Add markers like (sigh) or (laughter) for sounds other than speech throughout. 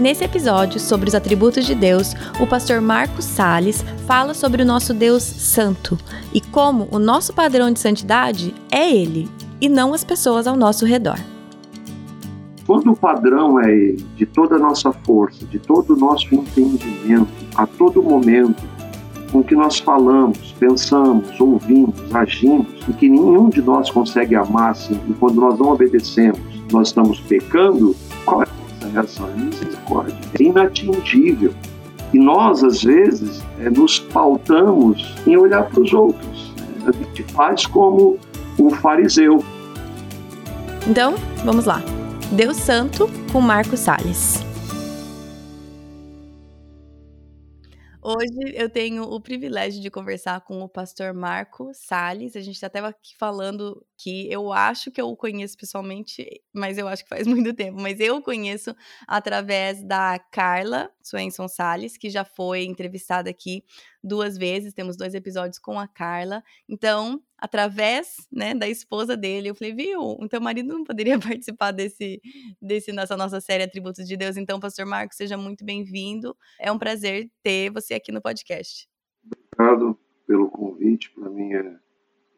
Nesse episódio sobre os atributos de Deus, o pastor Marcos Sales fala sobre o nosso Deus santo e como o nosso padrão de santidade é ele e não as pessoas ao nosso redor. Quando o padrão é ele, de toda a nossa força, de todo o nosso entendimento, a todo momento, com que nós falamos, pensamos, ouvimos, agimos, e que nenhum de nós consegue amar assim, e quando nós não obedecemos, nós estamos pecando, qual é misericórdia é inatingível. E nós, às vezes, é, nos pautamos em olhar para os outros. Né? A gente faz como o fariseu. Então, vamos lá. Deus Santo com Marco Salles. Hoje eu tenho o privilégio de conversar com o pastor Marco Sales. A gente estava aqui falando que eu acho que eu o conheço pessoalmente, mas eu acho que faz (laughs) muito tempo. Mas eu conheço através da Carla Swenson Sales, que já foi entrevistada aqui duas vezes. Temos dois episódios com a Carla. Então, através né, da esposa dele, eu falei, viu? O teu marido não poderia (laughs) participar desse, desse nessa nossa série Atributos de Deus. Então, pastor Marco, seja muito bem-vindo. É um prazer ter você aqui no podcast. Obrigado pelo convite. Para mim é,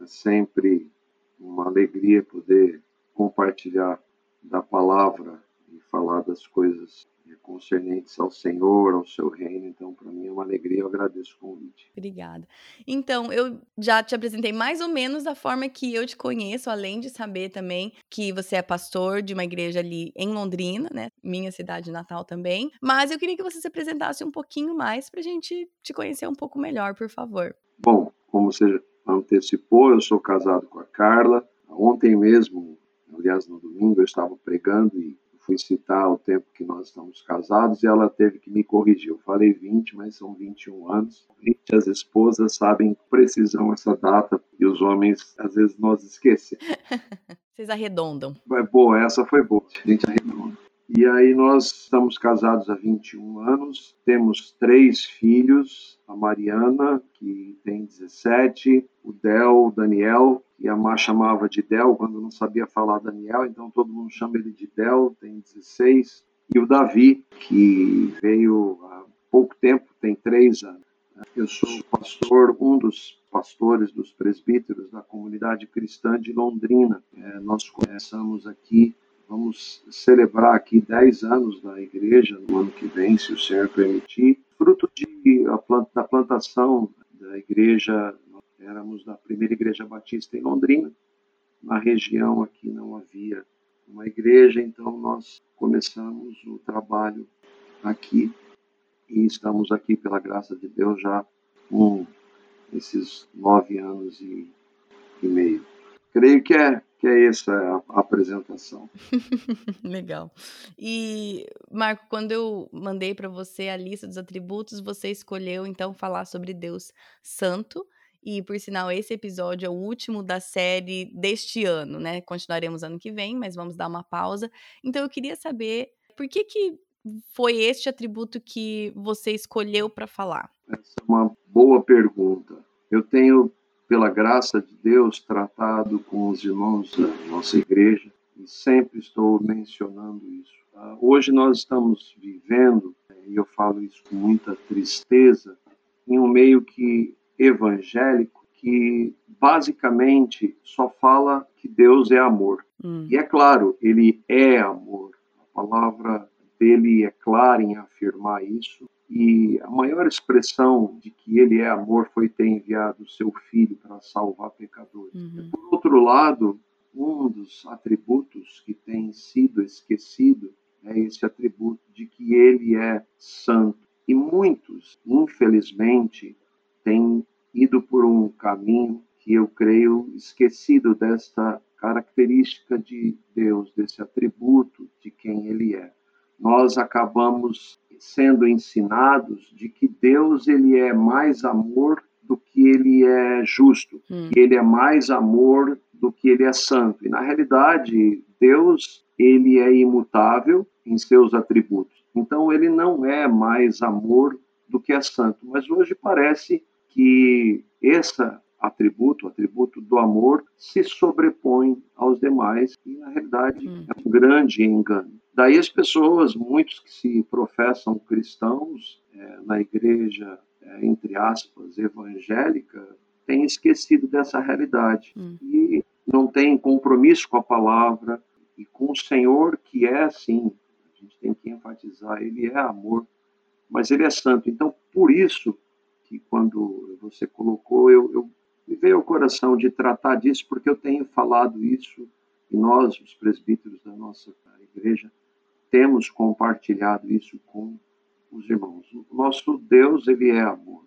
é sempre uma alegria poder compartilhar da palavra e falar das coisas concernentes ao Senhor, ao seu reino. Então, para mim é uma alegria, eu agradeço o convite. Obrigada. Então, eu já te apresentei mais ou menos da forma que eu te conheço, além de saber também que você é pastor de uma igreja ali em Londrina, né? Minha cidade natal também. Mas eu queria que você se apresentasse um pouquinho mais para a gente te conhecer um pouco melhor, por favor. Bom, como você antecipou, eu sou casado com a Carla. Ontem mesmo, aliás, no domingo, eu estava pregando e fui citar o tempo que nós estamos casados e ela teve que me corrigir. Eu falei 20, mas são 21 anos. 20 as esposas sabem com precisão essa data e os homens, às vezes, nós esquecemos. (laughs) Vocês arredondam. É boa, essa foi boa. A gente arredonda. E aí nós estamos casados há 21 anos, temos três filhos, a Mariana, que tem 17, o Del, o Daniel, que a Má chamava de Del quando não sabia falar Daniel, então todo mundo chama ele de Del, tem 16, e o Davi, que veio há pouco tempo, tem três anos. Eu sou pastor, um dos pastores dos presbíteros da comunidade cristã de Londrina. É, nós começamos aqui Vamos celebrar aqui 10 anos da igreja no ano que vem, se o Senhor permitir. Fruto de, da plantação da igreja, éramos da primeira igreja batista em Londrina. Na região aqui não havia uma igreja, então nós começamos o trabalho aqui e estamos aqui pela graça de Deus já com esses nove anos e, e meio. Creio que é que é essa a apresentação. (laughs) Legal. E Marco, quando eu mandei para você a lista dos atributos, você escolheu então falar sobre Deus Santo. E por sinal, esse episódio é o último da série deste ano, né? Continuaremos ano que vem, mas vamos dar uma pausa. Então eu queria saber por que que foi este atributo que você escolheu para falar? Essa é uma boa pergunta. Eu tenho, pela graça de Deus, tratado com os irmãos da nossa igreja e sempre estou mencionando isso. Ah, hoje nós estamos vivendo, e eu falo isso com muita tristeza, em um meio que evangélico que basicamente só fala que Deus é amor. Hum. E é claro, ele é amor. A palavra dele é clara em afirmar isso. E a maior expressão de que ele é amor foi ter enviado o seu filho para salvar pecadores. Uhum. Por outro lado, um dos atributos que tem sido esquecido é esse atributo de que ele é santo. E muitos, infelizmente, têm ido por um caminho que eu creio esquecido desta característica de Deus, desse atributo de quem ele é. Nós acabamos sendo ensinados de que Deus ele é mais amor do que ele é justo, hum. que ele é mais amor do que ele é santo. E na realidade, Deus ele é imutável em seus atributos. Então ele não é mais amor do que é santo. Mas hoje parece que esse atributo, o atributo do amor, se sobrepõe aos demais e na realidade hum. é um grande engano. Daí as pessoas, muitos que se professam cristãos é, na igreja, é, entre aspas, evangélica, têm esquecido dessa realidade hum. e não têm compromisso com a palavra e com o Senhor, que é assim, a gente tem que enfatizar, ele é amor, mas ele é santo. Então, por isso que quando você colocou, eu, eu me veio ao coração de tratar disso, porque eu tenho falado isso e nós, os presbíteros da nossa igreja, temos compartilhado isso com os irmãos. O nosso Deus, ele é amor,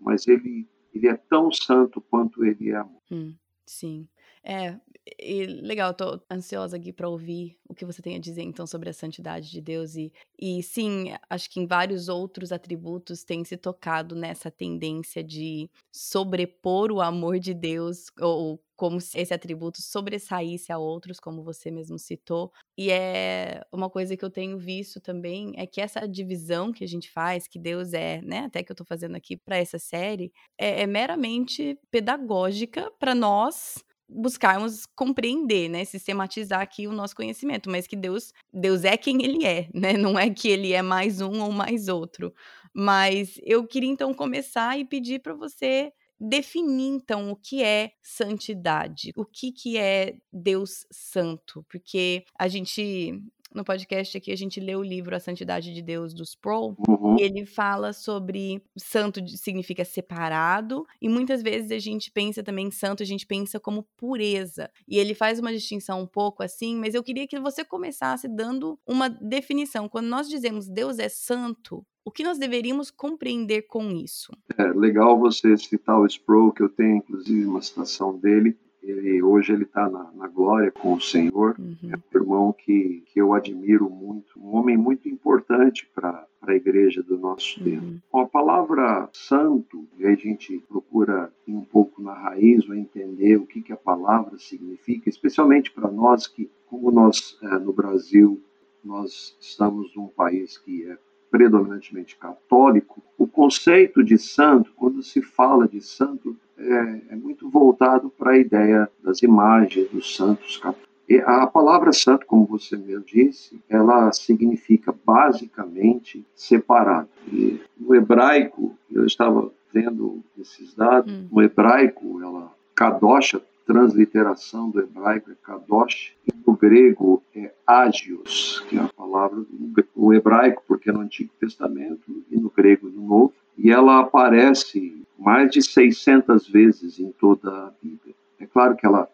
mas ele, ele é tão santo quanto ele é amor. Hum, sim. É, e legal, tô ansiosa aqui para ouvir o que você tem a dizer então sobre a santidade de Deus e, e sim, acho que em vários outros atributos tem se tocado nessa tendência de sobrepor o amor de Deus ou como se esse atributo sobressaísse a outros, como você mesmo citou. E é uma coisa que eu tenho visto também é que essa divisão que a gente faz, que Deus é, né, até que eu tô fazendo aqui para essa série, é, é meramente pedagógica para nós buscarmos compreender, né, sistematizar aqui o nosso conhecimento, mas que Deus, Deus é quem ele é, né? (laughs) Não é que ele é mais um ou mais outro. Mas eu queria então começar e pedir para você definir então o que é santidade, o que que é Deus santo, porque a gente no podcast aqui a gente lê o livro A Santidade de Deus do Sproul, uhum. e ele fala sobre santo significa separado, e muitas vezes a gente pensa também santo, a gente pensa como pureza. E ele faz uma distinção um pouco assim, mas eu queria que você começasse dando uma definição. Quando nós dizemos Deus é santo, o que nós deveríamos compreender com isso? É legal você citar o Sproul, que eu tenho inclusive uma citação dele, ele, hoje ele está na, na, glória com o Senhor. Uhum. É um irmão que, que eu admiro muito, um homem muito importante para a igreja do nosso uhum. tempo. Com a palavra santo, e aí a gente procura ir um pouco na raiz ou entender o que, que a palavra significa, especialmente para nós que, como nós é, no Brasil, nós estamos num país que é predominantemente católico, o conceito de santo, quando se fala de santo, é, é muito voltado para a ideia das imagens dos santos católicos. E a palavra santo, como você mesmo disse, ela significa basicamente separado. E no hebraico, eu estava vendo esses dados, hum. no hebraico, ela kadosh, a transliteração do hebraico é kadosh, e no grego é agios, que é a palavra no hebraico, porque é no Antigo Testamento, e no grego no Novo, e ela aparece mais de 600 vezes em toda a Bíblia. É claro que ela,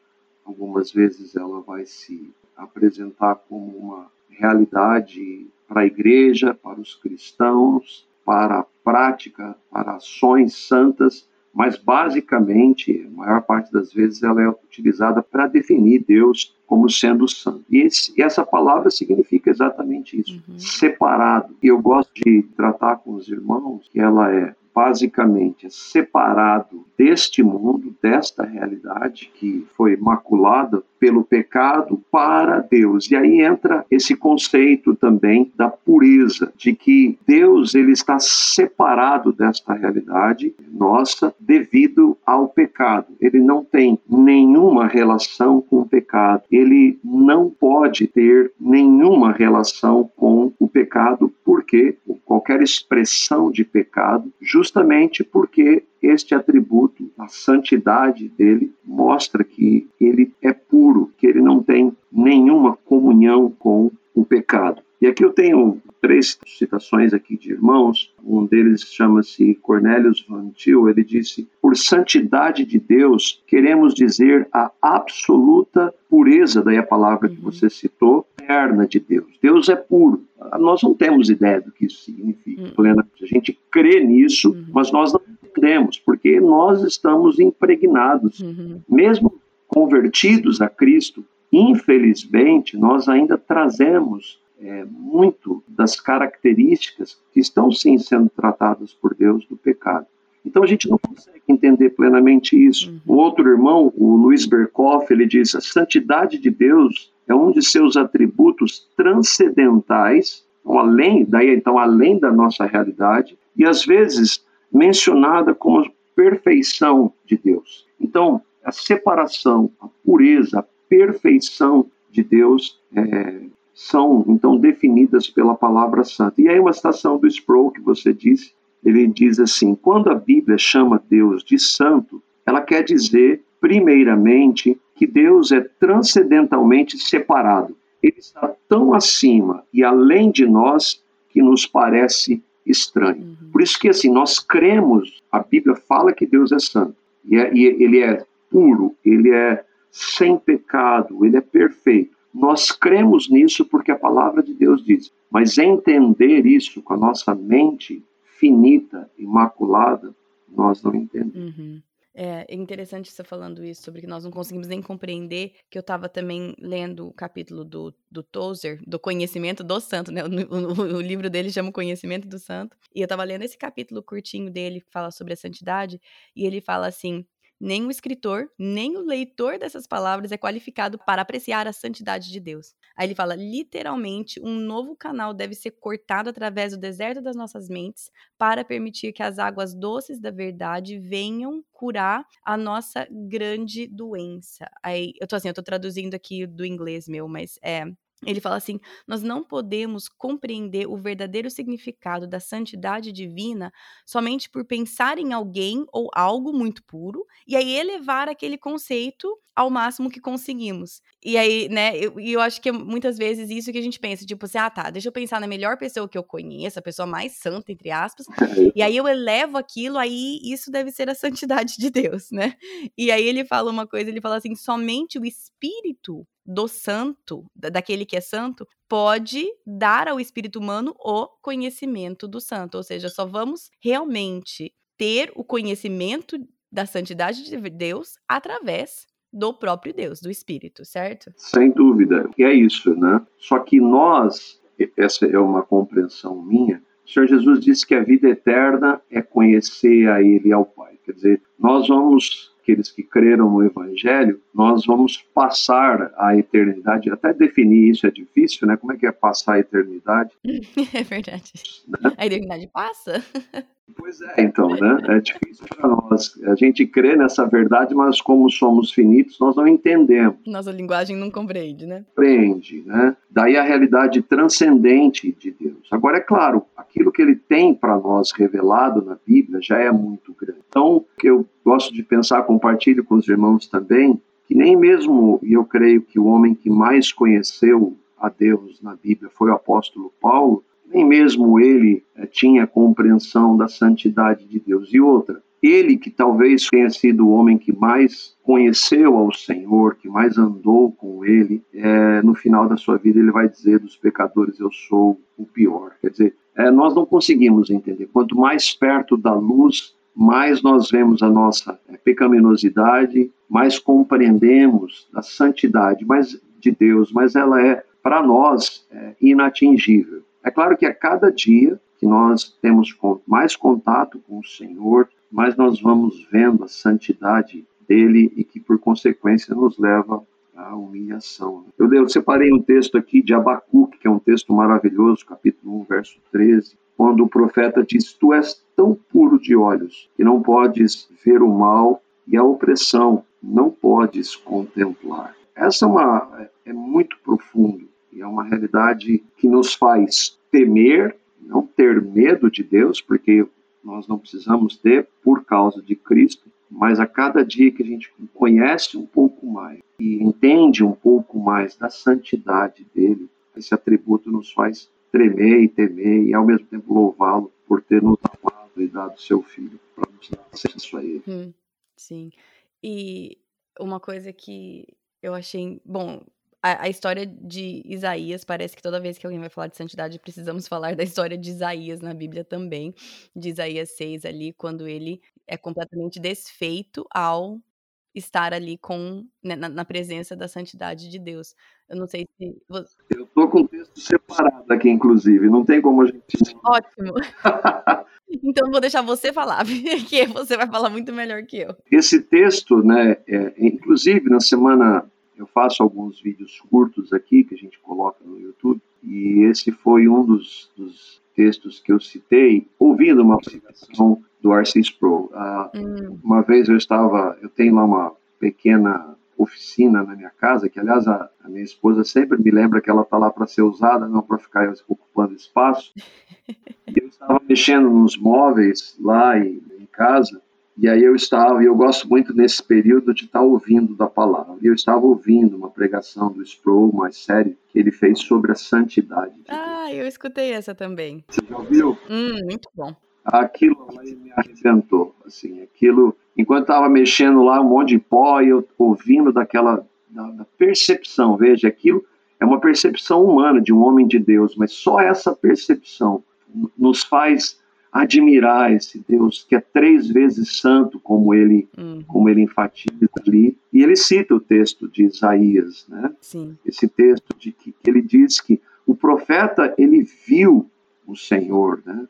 algumas vezes, ela vai se apresentar como uma realidade para a igreja, para os cristãos, para a prática, para ações santas, mas basicamente, a maior parte das vezes, ela é utilizada para definir Deus como sendo santo. E, esse, e, essa palavra significa exatamente isso, uhum. separado. E eu gosto de tratar com os irmãos que ela é basicamente separado deste mundo, desta realidade que foi maculada pelo pecado para Deus. E aí entra esse conceito também da pureza, de que Deus ele está separado desta realidade nossa devido ao pecado. Ele não tem nenhuma relação com o pecado. Ele não pode ter nenhuma relação com o pecado, porque qualquer expressão de pecado, justamente porque este atributo, a santidade dele, mostra que ele é puro, que ele não tem nenhuma comunhão com o pecado. E aqui eu tenho três citações aqui de irmãos. Um deles chama-se Cornelius Van Til. Ele disse: Por santidade de Deus, queremos dizer a absoluta pureza, daí a palavra que você citou, eterna de Deus. Deus é puro. Nós não temos ideia do que isso significa, uhum. Plena. A gente crê nisso, uhum. mas nós não entendemos, porque nós estamos impregnados. Uhum. Mesmo convertidos a Cristo, infelizmente, nós ainda trazemos é, muito das características que estão sim sendo tratadas por Deus do pecado. Então a gente não consegue entender plenamente isso. Uhum. O outro irmão, o Luiz Berkoff, ele diz: a santidade de Deus é um de seus atributos transcendentais, então, além, daí então além da nossa realidade, e às vezes mencionada como perfeição de Deus. Então a separação, a pureza, a perfeição de Deus é, são então definidas pela palavra santa. E aí uma citação do Sproul que você disse, ele diz assim: quando a Bíblia chama Deus de santo, ela quer dizer primeiramente que Deus é transcendentalmente separado. Ele está tão acima e além de nós que nos parece estranho. Uhum. Por isso que assim nós cremos, a Bíblia fala que Deus é santo e, é, e ele é puro, ele é sem pecado, ele é perfeito. Nós cremos nisso porque a palavra de Deus diz, mas entender isso com a nossa mente finita, imaculada, nós não entendemos. Uhum. É interessante você falando isso, sobre que nós não conseguimos nem compreender, que eu estava também lendo o capítulo do, do Tozer, do Conhecimento do Santo, né? O, o, o livro dele chama Conhecimento do Santo. E eu estava lendo esse capítulo curtinho dele, que fala sobre a santidade, e ele fala assim: nem o escritor, nem o leitor dessas palavras é qualificado para apreciar a santidade de Deus. Aí ele fala: literalmente, um novo canal deve ser cortado através do deserto das nossas mentes para permitir que as águas doces da verdade venham curar a nossa grande doença. Aí eu tô assim, eu tô traduzindo aqui do inglês meu, mas é ele fala assim: nós não podemos compreender o verdadeiro significado da santidade divina somente por pensar em alguém ou algo muito puro e aí elevar aquele conceito ao máximo que conseguimos. E aí, né, eu, eu acho que é muitas vezes isso que a gente pensa, tipo assim, ah tá, deixa eu pensar na melhor pessoa que eu conheço, a pessoa mais santa, entre aspas, (laughs) e aí eu elevo aquilo, aí isso deve ser a santidade de Deus, né? E aí ele fala uma coisa, ele fala assim, somente o Espírito do santo, daquele que é santo, pode dar ao espírito humano o conhecimento do santo. Ou seja, só vamos realmente ter o conhecimento da santidade de Deus através do próprio Deus, do Espírito, certo? Sem dúvida, e é isso, né? Só que nós, essa é uma compreensão minha, o Senhor Jesus disse que a vida eterna é conhecer a Ele e ao Pai. Quer dizer, nós vamos aqueles que creram no Evangelho, nós vamos passar a eternidade. Até definir isso é difícil, né? Como é que é passar a eternidade? (laughs) É verdade. Né? A eternidade passa? (laughs) Pois é, então, né? É difícil para nós. A gente crê nessa verdade, mas como somos finitos, nós não entendemos. Nossa linguagem não compreende, né? Compreende, né? Daí a realidade transcendente de Deus. Agora, é claro, aquilo que ele tem para nós revelado na Bíblia já é muito grande. Então, eu gosto de pensar, compartilho com os irmãos também, que nem mesmo, e eu creio que o homem que mais conheceu a Deus na Bíblia foi o apóstolo Paulo, nem mesmo ele é, tinha compreensão da santidade de Deus. E outra, ele que talvez tenha sido o homem que mais conheceu ao Senhor, que mais andou com ele, é, no final da sua vida ele vai dizer dos pecadores eu sou o pior. Quer dizer, é, nós não conseguimos entender. Quanto mais perto da luz, mais nós vemos a nossa pecaminosidade, mais compreendemos a santidade mas, de Deus, mas ela é para nós é, inatingível. É claro que a cada dia que nós temos mais contato com o Senhor, mais nós vamos vendo a santidade dele e que, por consequência, nos leva à humilhação. Eu, eu separei um texto aqui de Abacuque, que é um texto maravilhoso, capítulo 1, verso 13, quando o profeta diz: Tu és tão puro de olhos que não podes ver o mal e a opressão não podes contemplar. Essa é, uma, é muito profundo é uma realidade que nos faz temer, não ter medo de Deus, porque nós não precisamos ter por causa de Cristo, mas a cada dia que a gente conhece um pouco mais e entende um pouco mais da santidade dele, esse atributo nos faz tremer e temer e ao mesmo tempo louvá-lo por ter nos amado e dado seu filho para nos dar acesso a ele. Hum, sim. E uma coisa que eu achei, bom, a, a, história de Isaías, parece que toda vez que alguém vai falar de santidade, precisamos (laughs) falar da história de Isaías na Bíblia também, de Isaías 6 ali, quando ele é completamente desfeito ao estar ali com né, na, na, presença da santidade de Deus. Eu não sei se você... eu tô com o texto separado aqui, inclusive. Não tem como a gente. (laughs) Ótimo. (laughs) então vou deixar você falar, porque você vai falar muito melhor que eu. Esse texto, né? É, inclusive na semana eu faço alguns vídeos curtos aqui que a gente coloca no YouTube e esse foi um dos, dos textos que eu citei ouvindo uma apresentação do R.C. Sproul. Uh, hum. Uma vez eu estava, eu tenho lá uma pequena oficina na minha casa, que aliás a, a minha esposa sempre me lembra que ela está lá para ser usada, não para ficar ocupando espaço. (laughs) e eu estava mexendo nos móveis lá em, em casa e aí eu estava, e eu gosto muito nesse período de estar ouvindo da palavra. Eu estava ouvindo uma pregação do Sproul, uma série que ele fez sobre a santidade. De ah, Deus. eu escutei essa também. Você já ouviu? Hum, muito bom. Aquilo me arrebentou, assim, aquilo, enquanto estava mexendo lá um monte de pó e eu ouvindo daquela da, da percepção, veja, aquilo é uma percepção humana de um homem de Deus, mas só essa percepção nos faz admirar esse Deus que é três vezes santo, como ele, uhum. como ele enfatiza ali. E ele cita o texto de Isaías, né? Sim. Esse texto de que, que ele diz que o profeta ele viu o Senhor, né?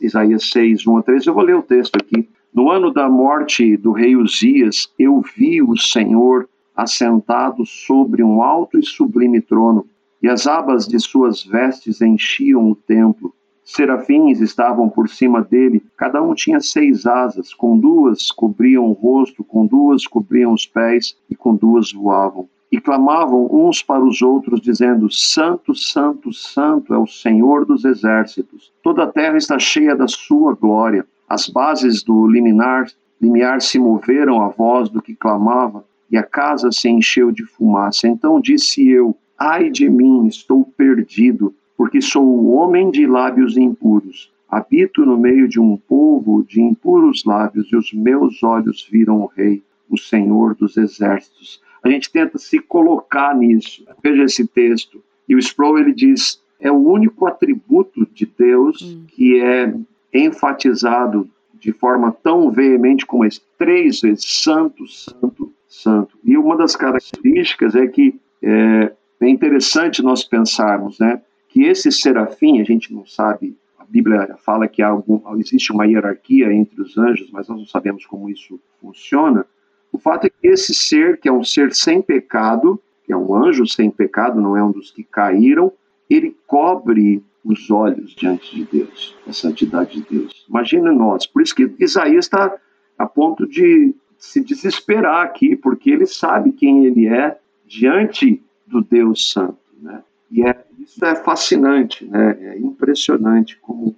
Isaías 6, 1 a 3. Eu vou ler o texto aqui. No ano da morte do rei Uzias, eu vi o Senhor assentado sobre um alto e sublime trono, e as abas de suas vestes enchiam o templo serafins estavam por cima dele, cada um tinha seis asas, com duas cobriam o rosto, com duas cobriam os pés e com duas voavam. E clamavam uns para os outros, dizendo: Santo, Santo, Santo é o Senhor dos exércitos. Toda a terra está cheia da sua glória. As bases do liminar, limiar se moveram à voz do que clamava, e a casa se encheu de fumaça. Então disse eu: Ai de mim, estou perdido porque sou homem de lábios impuros. Habito no meio de um povo de impuros lábios, e os meus olhos viram o Rei, o Senhor dos Exércitos. A gente tenta se colocar nisso. Veja esse texto. E o Sproul ele diz: é o único atributo de Deus hum. que é enfatizado de forma tão veemente como esse, três vezes: Santo, Santo, Santo. E uma das características é que é, é interessante nós pensarmos, né? Que esse serafim, a gente não sabe, a Bíblia fala que algum, existe uma hierarquia entre os anjos, mas nós não sabemos como isso funciona. O fato é que esse ser, que é um ser sem pecado, que é um anjo sem pecado, não é um dos que caíram, ele cobre os olhos diante de Deus, a santidade de Deus. Imagina nós. Por isso que Isaías está a ponto de se desesperar aqui, porque ele sabe quem ele é diante do Deus Santo. Né? E é, isso é fascinante, né? é impressionante como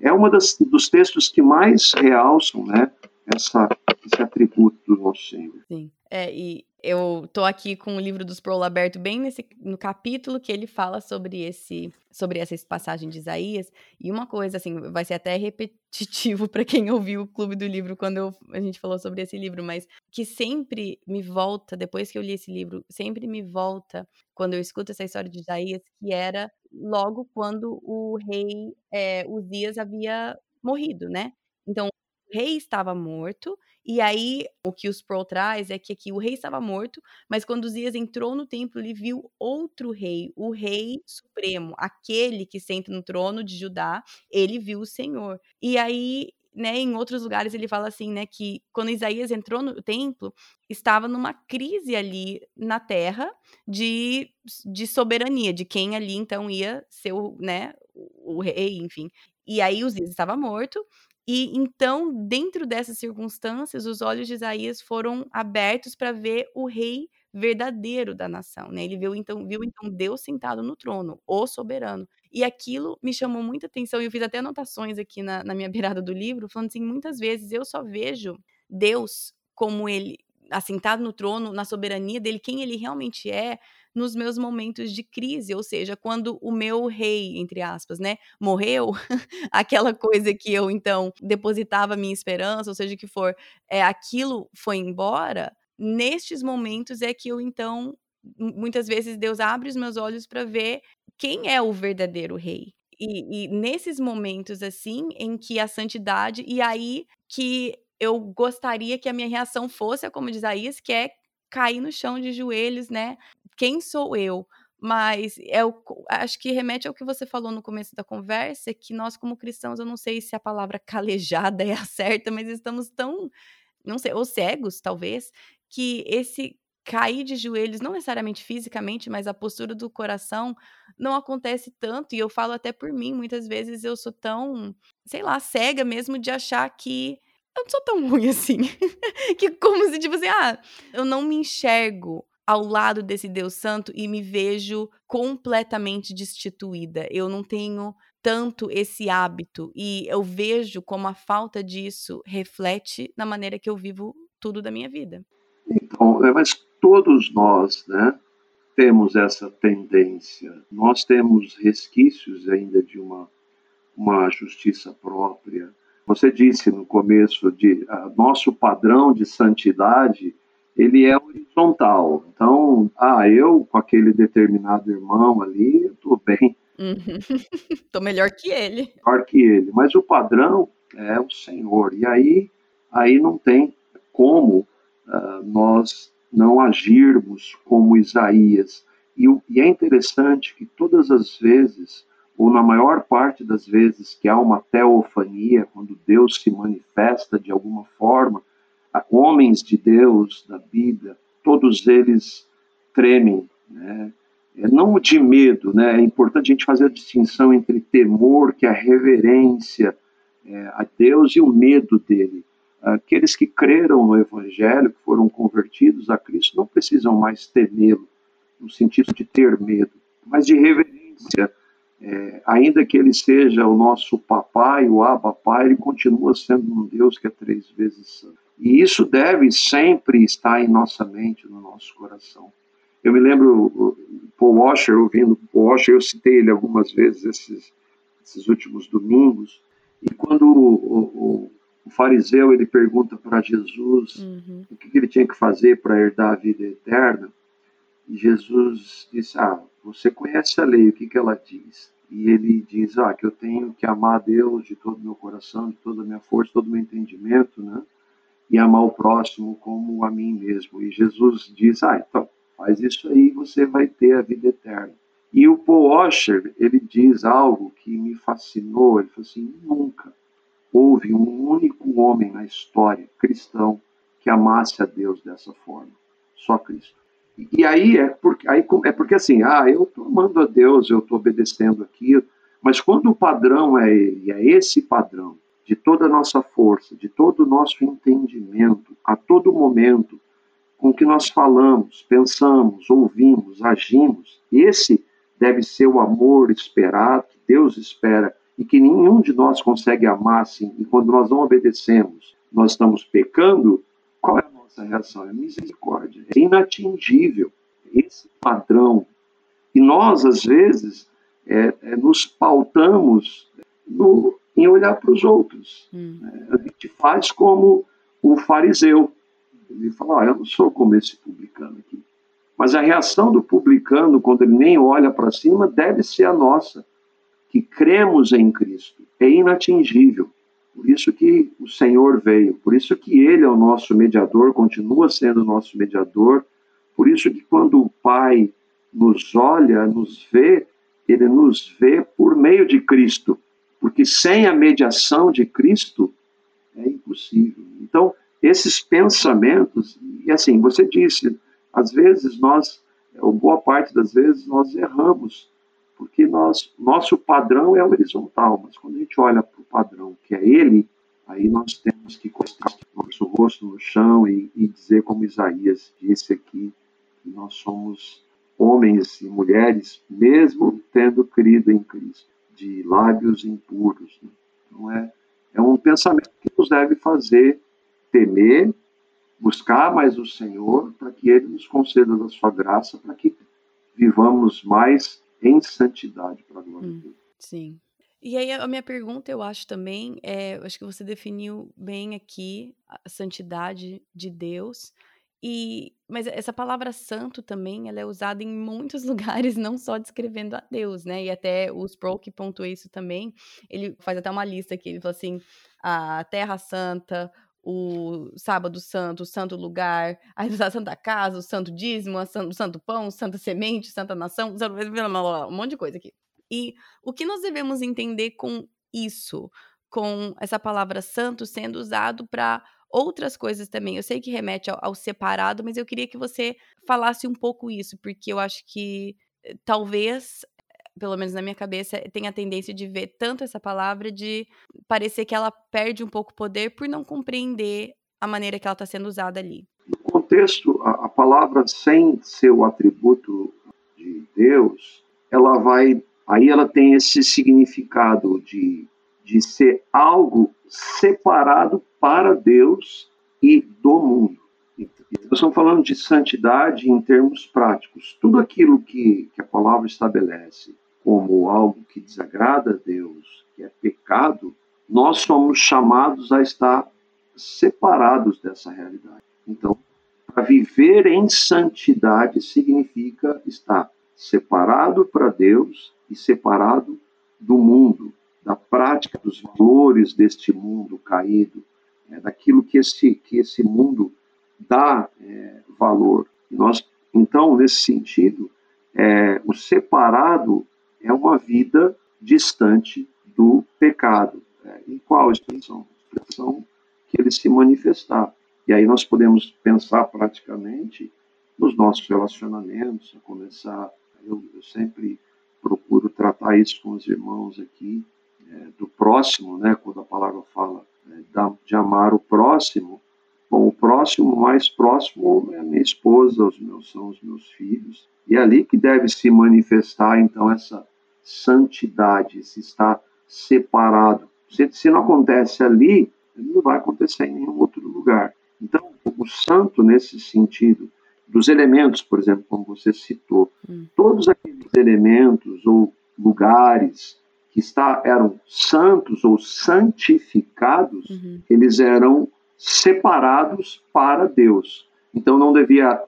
é uma das, dos textos que mais realçam né, essa, esse atributo do nosso Senhor. Sim, é, e eu tô aqui com o livro dos Prolo aberto bem nesse no capítulo que ele fala sobre esse sobre essa passagem de Isaías. E uma coisa assim vai ser até repetitivo (laughs) para quem ouviu o clube do livro quando eu, a gente falou sobre esse livro mas que sempre me volta depois que eu li esse livro sempre me volta quando eu escuto essa história de Isaías que era logo quando o rei é, Uzias havia morrido né? Então rei estava morto, e aí o que os Pro traz é que aqui o rei estava morto, mas quando Uzias entrou no templo, ele viu outro rei, o rei supremo, aquele que senta no trono de Judá, ele viu o Senhor. E aí né, em outros lugares ele fala assim, né, que quando Isaías entrou no templo, estava numa crise ali na terra de, de soberania, de quem ali então ia ser o, né, o rei, enfim. E aí Uzias estava morto, e então, dentro dessas circunstâncias, os olhos de Isaías foram abertos para ver o rei verdadeiro da nação, né? Ele viu então, viu então Deus sentado no trono, o soberano. E aquilo me chamou muita atenção, e eu fiz até anotações aqui na, na minha (laughs) beirada do livro, falando assim: muitas vezes eu só vejo Deus como ele assentado no trono, na soberania dele, quem ele realmente é, nos meus momentos de crise, ou seja, quando o meu rei, entre aspas, né, morreu, (laughs) aquela coisa que eu então depositava minha esperança, ou seja, que for, é, aquilo foi embora, nestes momentos é que eu então muitas vezes Deus abre os meus olhos para ver quem é o verdadeiro rei. E, e, nesses momentos assim em que a santidade e aí que eu gostaria que a minha reação fosse como diz Isaías, que é cair no chão de joelhos, né? Quem sou eu? Mas é o, acho que remete ao que você falou no começo da conversa, que nós como cristãos, eu não sei se a palavra (laughs) calejada é a certa, mas estamos tão, não sei, ou cegos talvez, que esse cair de joelhos, não necessariamente fisicamente, mas a postura do coração não acontece tanto, e eu falo até por mim, muitas vezes eu sou tão, sei lá, cega mesmo de achar que eu não sou tão (laughs) ruim assim. que como se, tipo assim, ah, eu não me enxergo ao lado desse Deus Santo e me vejo completamente destituída. Eu não tenho tanto esse hábito e eu vejo como a falta disso reflete na maneira que eu vivo tudo da minha vida. Então, é, mas todos nós, né, temos essa tendência. Nós temos resquícios ainda de uma uma justiça própria você disse no começo de uh, nosso padrão de santidade ele é horizontal. Então, ah, eu com aquele determinado irmão ali, eu estou bem. (laughs) Estou melhor que ele. Melhor que ele. Mas o padrão é o Senhor. E aí, aí não tem como uh, nós não agirmos como Isaías. E, e é interessante que todas as vezes ou na maior parte das vezes que há uma teofania, quando Deus se manifesta de alguma forma, homens de Deus, da Bíblia, todos eles tremem, né? É, não de medo, né? É importante a gente fazer a distinção entre temor, que é a reverência é, a Deus, e o medo dele. Aqueles que creram no Evangelho, que foram convertidos a Cristo, não precisam mais temê-lo, no sentido de ter medo, mas de reverência é, ainda que ele seja o nosso papai, o Abba Pai, ele continua sendo um Deus que é três vezes santo. E isso deve sempre estar em nossa mente, no nosso coração. Eu me lembro Paul Washer, ouvindo Paul Washer, eu citei ele algumas vezes esses, esses últimos domingos, e quando o, o, o fariseu ele pergunta para Jesus uhum. o que, que ele tinha que fazer para herdar a vida eterna, e Jesus disse, ah, você conhece a lei, o que, que ela diz? E ele diz ah, que eu tenho que amar a Deus de todo o meu coração, de toda a minha força, todo o meu entendimento, né? E amar o próximo como a mim mesmo. E Jesus diz, ah, então, faz isso aí você vai ter a vida eterna. E o Paul Washer, ele diz algo que me fascinou, ele falou assim, nunca houve um único homem na história cristão que amasse a Deus dessa forma. Só Cristo. E aí é porque, aí é porque assim, ah, eu estou amando a Deus, eu estou obedecendo aqui, mas quando o padrão é ele, é esse padrão, de toda a nossa força, de todo o nosso entendimento, a todo momento, com que nós falamos, pensamos, ouvimos, agimos, esse deve ser o amor esperado, que Deus espera e que nenhum de nós consegue amar assim. E quando nós não obedecemos, nós estamos pecando, qual é a nossa reação? É misericórdia. É inatingível esse padrão. E nós, às vezes, é, é, nos pautamos no, em olhar para os outros. Hum. É, a gente faz como o fariseu. Ele fala: ah, Eu não sou como esse publicano aqui. Mas a reação do publicano, quando ele nem olha para cima, deve ser a nossa, que cremos em Cristo. É inatingível. Por isso que o Senhor veio, por isso que Ele é o nosso mediador, continua sendo o nosso mediador, por isso que quando o Pai nos olha, nos vê, Ele nos vê por meio de Cristo, porque sem a mediação de Cristo é impossível. Então, esses pensamentos, e assim, você disse, às vezes nós, ou boa parte das vezes, nós erramos porque nós, nosso padrão é horizontal, mas quando a gente olha para o padrão que é ele, aí nós temos que colocar nosso rosto no chão e, e dizer como Isaías disse aqui, que nós somos homens e mulheres, mesmo tendo crido em Cristo, de lábios impuros. Né? Então é, é um pensamento que nos deve fazer temer, buscar mais o Senhor, para que Ele nos conceda da sua graça, para que vivamos mais em santidade para a glória hum, de Deus. Sim. E aí a minha pergunta, eu acho também, é, acho que você definiu bem aqui a santidade de Deus. E, mas essa palavra santo também, ela é usada em muitos (laughs) lugares, não só descrevendo a Deus, né? E até o Sproul que pontua isso também, ele faz até uma lista aqui, ele fala assim, a Terra Santa, o sábado santo, o santo lugar, a (laughs) santa casa, o santo dízimo, o santo pão, santa semente, santa nação, um monte de coisa aqui. E o que nós devemos entender com isso, com essa palavra santo sendo usado para outras coisas também. Eu sei que remete ao, ao, separado, mas eu queria que você falasse um pouco isso, porque eu acho que eh, talvez pelo menos na minha cabeça, tem a tendência de ver tanto essa palavra de parecer que ela perde um pouco o poder por não compreender a maneira que ela está sendo usada ali. No contexto, a, a palavra sem seu atributo de Deus, ela vai. Aí ela tem esse significado de, de ser algo separado para Deus e do mundo. Nós estamos falando de santidade em termos práticos. Tudo aquilo que, que a palavra estabelece como algo que desagrada a Deus, que é pecado, nós somos chamados a estar separados dessa realidade. Então, para viver em santidade significa estar separado para Deus e separado do mundo, da prática dos valores deste mundo caído, é, daquilo que esse, que esse mundo dá é, valor. nós, então, nesse sentido, é, o separado é uma vida distante do pecado. É, em qual expressão? Expressão que ele se manifestar. E aí nós podemos pensar praticamente nos nossos relacionamentos, a começar, eu, eu sempre procuro tratar isso com os irmãos aqui, é, do próximo, né, quando a palavra fala é, de amar o próximo, Bom, o próximo, mais próximo é a minha esposa, os meus são os meus filhos. E é ali que deve se manifestar então essa santidade, se está separado. Se, se não acontece ali, não vai acontecer em nenhum outro lugar. Então, o santo, nesse sentido, dos elementos, por exemplo, como você citou, hum. todos aqueles elementos ou lugares que está, eram santos ou santificados, uhum. eles eram separados para Deus. Então não devia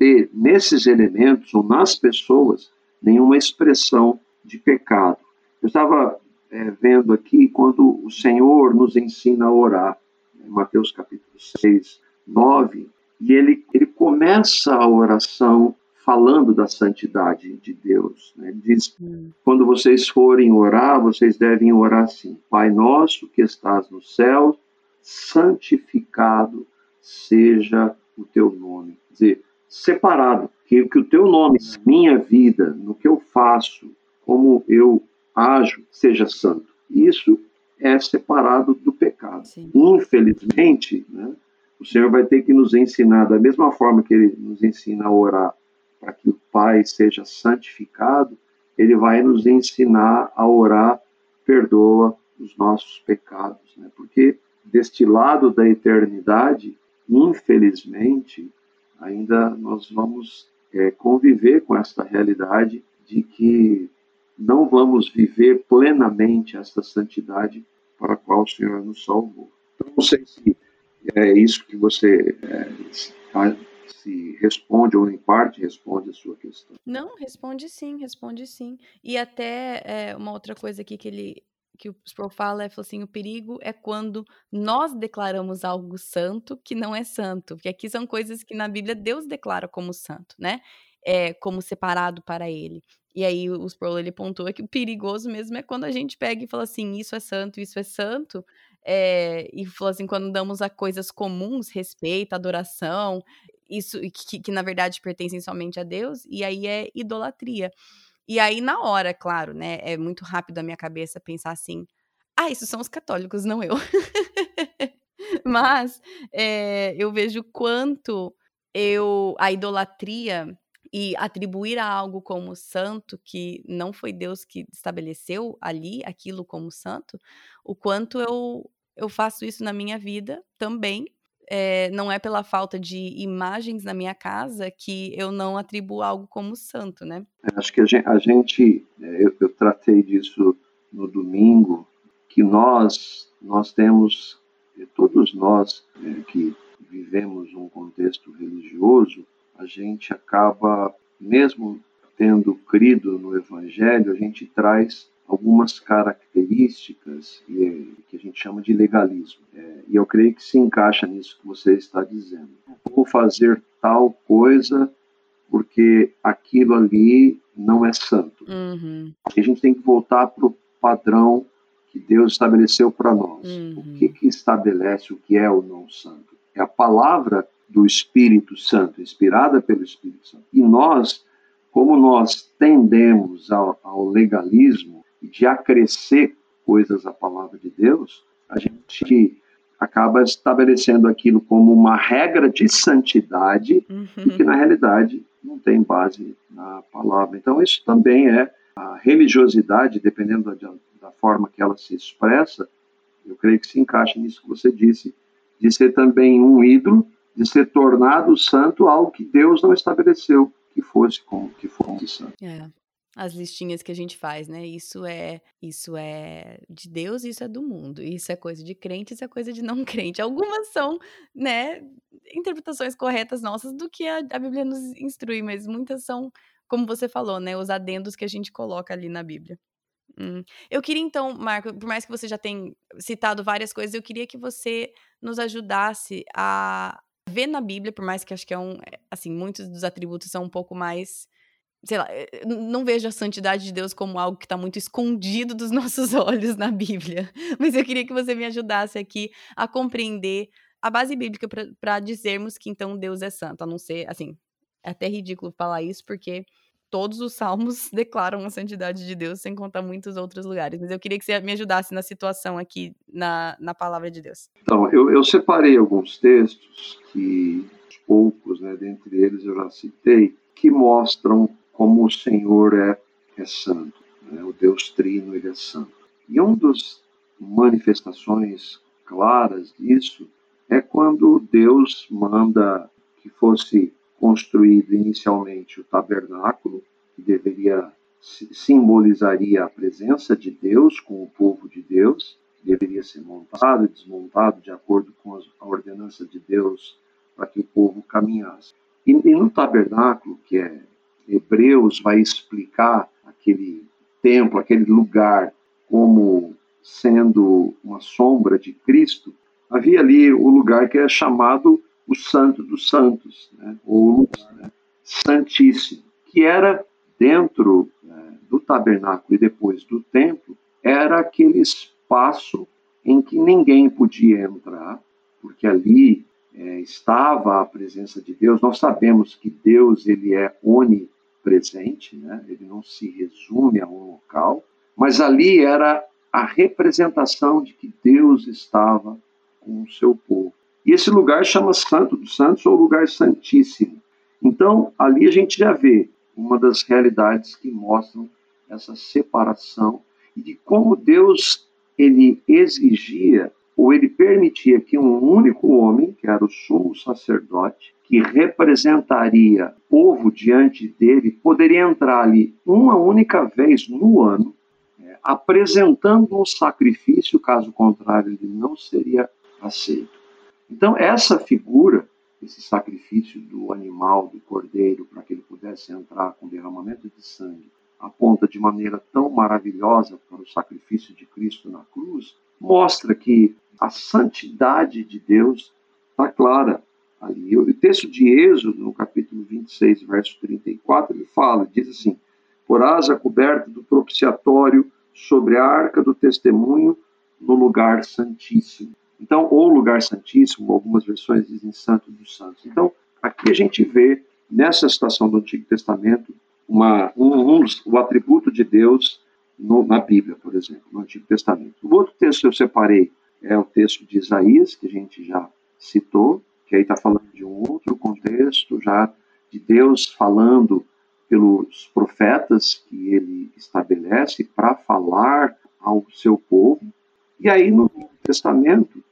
ter nesses elementos ou nas pessoas nenhuma expressão de pecado. Eu estava é, vendo aqui quando o Senhor nos ensina a orar, em Mateus capítulo 6, 9, e ele, ele começa a oração falando da santidade de Deus. Né? Ele diz: hum. quando vocês forem orar, vocês devem orar assim: Pai nosso que estás no céu, santificado seja o teu nome. Quer dizer, separado, que, que o teu nome, minha vida, no que eu faço, como eu ajo, seja santo. Isso é separado do pecado. Sim. Infelizmente, né, o Senhor vai ter que nos ensinar, da mesma forma que Ele nos ensina a orar para que o Pai seja santificado, Ele vai nos ensinar a orar, perdoa os nossos pecados. Né? Porque deste lado da eternidade, infelizmente, ainda nós vamos é, conviver com esta realidade de que não vamos viver plenamente essa santidade para a qual o Senhor nos salvou. Então, não sei se é isso que você é, se responde ou em parte responde a sua questão. Não, responde sim, responde sim. E até é, uma outra coisa aqui que ele que o Sproul fala é assim, o perigo é quando nós declaramos algo santo que não é santo, porque aqui são coisas que na Bíblia Deus declara como santo, né? É, como separado para ele. E aí o Sproul ele pontua que o perigoso mesmo é quando a gente pega e fala assim, isso é santo, isso é santo, é, e falou assim, quando damos a coisas comuns, respeito, adoração, isso que, que na verdade pertencem somente a Deus, e aí é idolatria. E aí, na hora, claro, né? É muito rápido a minha cabeça pensar assim: ah, isso são os católicos, não eu. (laughs) Mas é, eu vejo quanto eu a idolatria e atribuir a algo como santo que não foi Deus que estabeleceu ali aquilo como santo, o quanto eu eu faço isso na minha vida também é, não é pela falta de imagens na minha casa que eu não atribuo algo como santo, né? Acho que a gente, é, eu, eu, tratei disso no domingo, que nós, nós temos, todos nós é, que vivemos um contexto religioso, a gente acaba, mesmo tendo crido no Evangelho, a gente traz algumas características que a gente chama de legalismo. É, e eu creio que se encaixa nisso que você está dizendo. Vou fazer tal coisa porque aquilo ali não é santo. Uhum. A gente tem que voltar para o padrão que Deus estabeleceu para nós. Uhum. O que, que estabelece o que é o não santo? É a palavra do Espírito Santo, inspirada pelo Espírito Santo. E nós, como nós tendemos ao, ao legalismo, de acrescer coisas à palavra de Deus, a gente acaba estabelecendo aquilo como uma regra de santidade uhum. e que na realidade não tem base na palavra. Então isso também é a religiosidade, dependendo da, da forma que ela se expressa, eu creio que se encaixa nisso que você disse, de ser também um ídolo, de ser tornado santo algo que Deus não estabeleceu que fosse como que fosse santo. É as listinhas que a gente faz, né? Isso é isso é de Deus, isso é do mundo. Isso é coisa de crente, isso é coisa de não (laughs) crente. Algumas são, né, interpretações corretas nossas do que a, a Bíblia nos instrui, mas muitas são, como você falou, né, os adendos que a gente coloca ali na Bíblia. Hum. Eu queria então, Marco, por mais que você já tenha citado várias coisas, eu queria que você nos ajudasse a ver na Bíblia, por mais que acho que é um, é, assim, muitos dos atributos são um pouco mais sei lá, eh, não vejo a santidade de Deus como algo que está muito escondido dos (laughs) nossos olhos na Bíblia. Mas eu queria que você me ajudasse aqui a compreender a base bíblica para dizermos que então Deus é santo, a não ser, assim, é até ridículo falar isso, porque todos os salmos (laughs) declaram a santidade de Deus, sem contar muitos outros lugares. Mas eu queria que você me ajudasse na situação aqui, na, na palavra de Deus. Então, eu, eu separei alguns textos que, poucos, né, dentre eles eu já citei, que mostram como o Senhor é, é santo, né? o Deus Trino ele é santo. E uma das manifestações claras disso é quando Deus manda que fosse construído inicialmente o tabernáculo, que deveria simbolizaria a presença de Deus com o povo de Deus, deveria ser montado e desmontado de acordo com a ordenança de Deus para que o povo caminhasse. E, e no tabernáculo, que é Hebreus vai explicar aquele templo, aquele lugar, como sendo uma sombra de Cristo, havia ali o lugar que é chamado o Santo dos Santos, né? ou né? Santíssimo, que era dentro né, do tabernáculo e depois do templo, era aquele espaço em que ninguém podia entrar, porque ali é, estava a presença de Deus. Nós sabemos que Deus ele é onipresente presente, né? ele não se resume a um local, mas ali era a representação de que Deus estava com o seu povo. E esse lugar chama Santo dos Santos ou lugar santíssimo. Então, ali a gente já vê uma das realidades que mostram essa separação e de como Deus ele exigia ou ele permitia que um único homem, que era o sumo sacerdote, que representaria o povo diante dele, poderia entrar ali uma única vez no ano, é, apresentando um sacrifício, caso contrário, ele não seria aceito. Então, essa figura, esse sacrifício do animal, do cordeiro, para que ele pudesse entrar com derramamento de sangue, aponta de maneira tão maravilhosa para o sacrifício de Cristo na cruz, mostra que a santidade de Deus está clara ali. O texto de Êxodo, no capítulo 26, verso 34, ele fala, diz assim, por asa coberta do propiciatório sobre a arca do testemunho no lugar santíssimo. Então, ou lugar santíssimo, algumas versões dizem santo dos santos. Então, aqui a gente vê, nessa situação do Antigo Testamento, uma, um, um, o atributo de Deus no, na Bíblia, por exemplo, no Antigo Testamento. O outro texto que eu separei é o texto de Isaías, que a gente já citou, que aí está falando de um outro contexto, já de Deus falando pelos profetas que ele estabelece para falar ao seu povo. E aí no Testamento,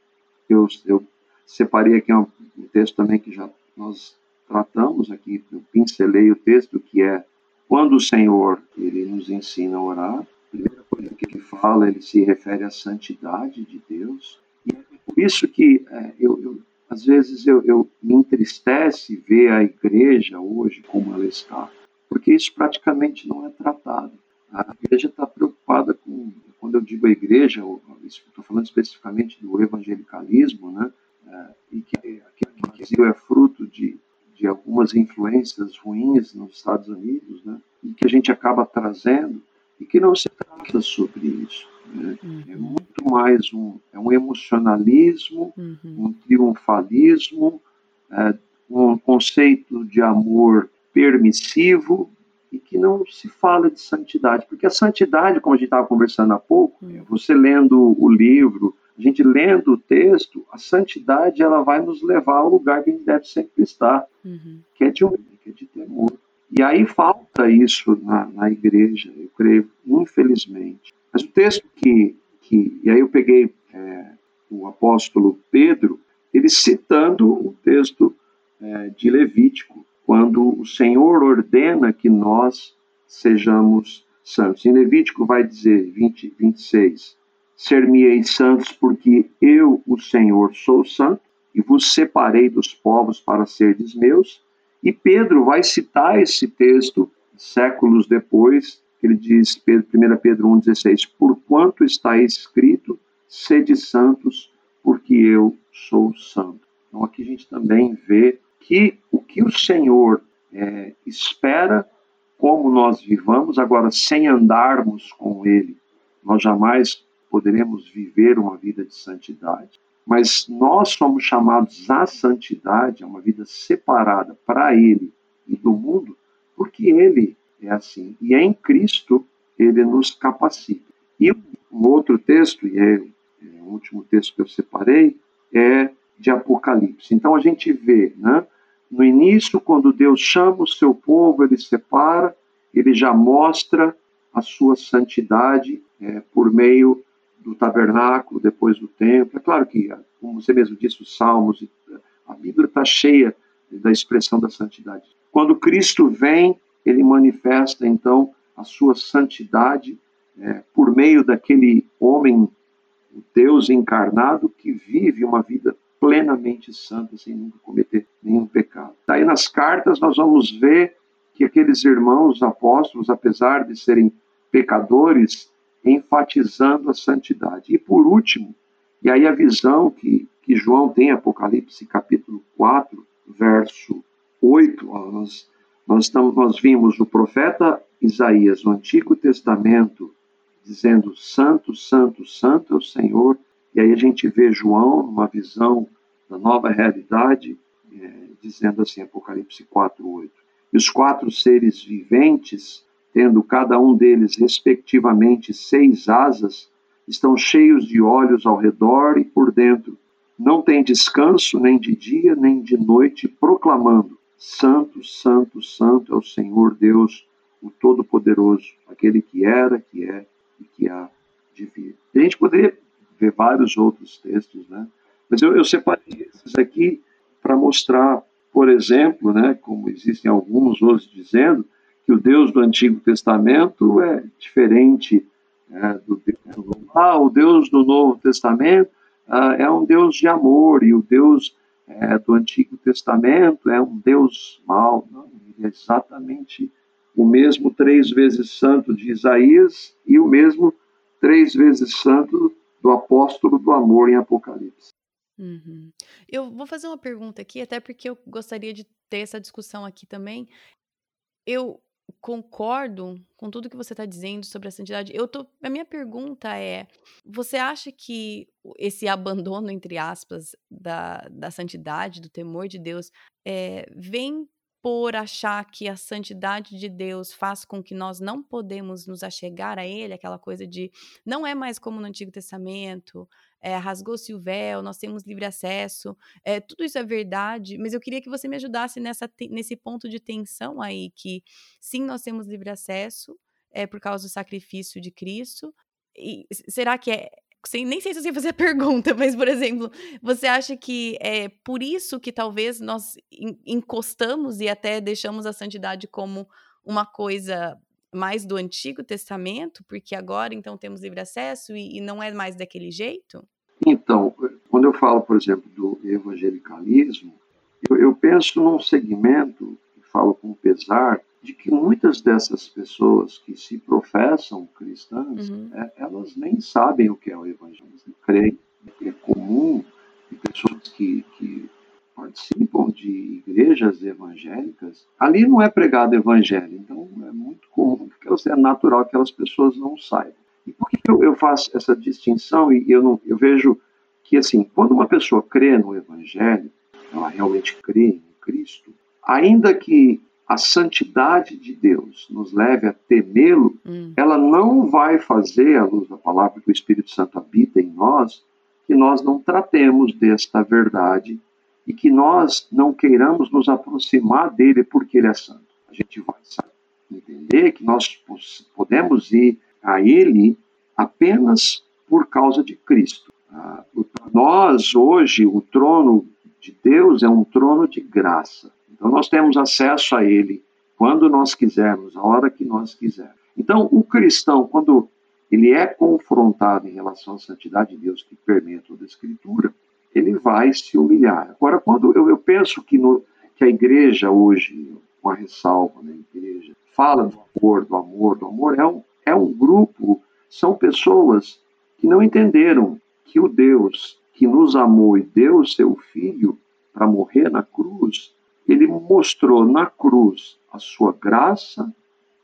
eu, eu separei aqui um, um texto também que já nós tratamos aqui, eu pincelei o texto que é quando o Senhor ele nos ensina a orar, primeira coisa que ele fala, ele se refere à santidade de Deus. E é por isso que é, eu, eu, às vezes eu, eu me entristece ver a igreja hoje como ela está, porque isso praticamente não é tratado. A igreja está preocupada com, quando eu digo a igreja, estou falando especificamente do evangelicalismo, né? É, e que aquilo que é fruto de de algumas influências ruins nos Estados Unidos, né, e que a gente acaba trazendo e que não se trata sobre isso. Né? Uhum. É muito mais um, é um emocionalismo, uhum. um triunfalismo, é, um conceito de amor permissivo e que não se fala de santidade, porque a santidade, como a gente estava conversando há pouco, uhum. você lendo o livro, a gente lendo o texto, a santidade ela vai nos levar ao lugar que a gente deve sempre estar, uhum. que é de humilde, que é de temor. E aí falta isso na, na igreja, eu creio, infelizmente. Mas o texto que, que e aí eu peguei é, o apóstolo Pedro, ele citando o texto é, de Levítico, quando o Senhor ordena que nós sejamos santos. Em Levítico vai dizer 20, 26, Ser-me-eis santos, porque eu, o Senhor, sou santo, e vos separei dos povos para serdes meus. E Pedro vai citar esse texto séculos depois, ele diz, 1 Pedro 1,16: Porquanto está escrito, sede santos, porque eu sou santo. Então aqui a gente também vê que o que o Senhor é, espera como nós vivamos, agora sem andarmos com Ele, nós jamais poderemos viver uma vida de santidade. Mas nós somos chamados à santidade, a uma vida separada para Ele e do mundo, porque Ele é assim. E é em Cristo Ele nos capacita. E um outro texto, e é, é o último texto que eu separei, é de Apocalipse. Então a gente vê, né? No início, quando Deus chama o seu povo, ele separa, ele já mostra a sua santidade é, por meio do tabernáculo, depois do templo. É claro que, como você mesmo disse, os salmos, a Bíblia está cheia da expressão da santidade. Quando Cristo vem, ele manifesta então a sua santidade é, por meio daquele homem, Deus encarnado, que vive uma vida plenamente santa, sem nunca cometer nenhum pecado. Daí nas cartas nós vamos ver que aqueles irmãos apóstolos, apesar de serem pecadores, enfatizando a santidade. E por último, e aí a visão que, que João tem, Apocalipse capítulo 4, verso 8, ó, nós, nós, estamos, nós vimos o profeta Isaías no Antigo Testamento dizendo santo, santo, santo é o Senhor, e aí a gente vê João numa visão da nova realidade, é, dizendo assim, Apocalipse 4, 8. E os quatro seres viventes tendo cada um deles, respectivamente, seis asas, estão cheios de olhos ao redor e por dentro. Não tem descanso nem de dia nem de noite, proclamando: Santo, Santo, Santo é o Senhor Deus, o Todo-Poderoso, aquele que era, que é e que há de vir. a gente poderia ver vários outros textos, né? Mas eu, eu separei esses aqui para mostrar, por exemplo, né, como existem alguns outros dizendo, que o Deus do Antigo Testamento é diferente é, do Deus. Ah, o Deus do Novo Testamento ah, é um Deus de amor e o Deus é, do Antigo Testamento é um Deus mau. Não, é exatamente o mesmo três vezes santo de Isaías e o mesmo três vezes santo do apóstolo do amor em Apocalipse. Uhum. Eu vou fazer uma pergunta aqui, até porque eu gostaria de ter essa discussão aqui também. Eu concordo com tudo que você está dizendo sobre a santidade. Eu tô, a minha pergunta é: você acha que esse (laughs) abandono, entre aspas, da, da santidade, do temor de Deus, é, vem por achar que a santidade de Deus faz com que nós não podemos nos achegar a Ele, aquela coisa de não é mais como no Antigo Testamento, é, rasgou-se o véu, nós temos livre acesso, é, tudo isso é verdade, mas eu queria que você me ajudasse nessa, nesse ponto de tensão aí, que sim, nós temos livre acesso, é por causa do sacrifício de Cristo, e será que é, sem, nem sei se você ia fazer a (laughs) pergunta, mas, por exemplo, você acha que é por isso que talvez nós encostamos e até deixamos a santidade como uma coisa mais do Antigo Testamento, porque agora então temos livre acesso e, e não é mais daquele jeito? Então, quando eu falo, por exemplo, do evangelicalismo, eu, eu penso num segmento, falo com pesar, de que muitas dessas pessoas que se professam cristãs, uhum. é, elas nem sabem o que é o evangelho. Creem que é comum que pessoas que, que participam de igrejas evangélicas, ali não é pregado evangelho, então é muito comum, porque é natural que aquelas pessoas não saibam. E por que eu, eu faço essa distinção e eu, não, eu vejo que, assim, quando uma pessoa crê no evangelho, ela realmente crê em Cristo, ainda que a santidade de Deus nos leve a temê-lo, hum. ela não vai fazer, à luz da palavra que o Espírito Santo habita em nós, que nós não tratemos desta verdade e que nós não queiramos nos aproximar dele porque ele é santo. A gente vai sabe, entender que nós podemos ir a ele apenas por causa de Cristo. Ah, nós, hoje, o trono de Deus é um trono de graça. Então nós temos acesso a ele quando nós quisermos, a hora que nós quisermos. Então o cristão, quando ele é confrontado em relação à santidade de Deus que permeia toda a Escritura, ele vai se humilhar. Agora, quando eu, eu penso que, no, que a igreja hoje, com a ressalva, né, a igreja, fala do amor, do amor, do amor, é um, é um grupo, são pessoas que não entenderam que o Deus que nos amou e deu o seu Filho para morrer na cruz, ele mostrou na cruz a sua graça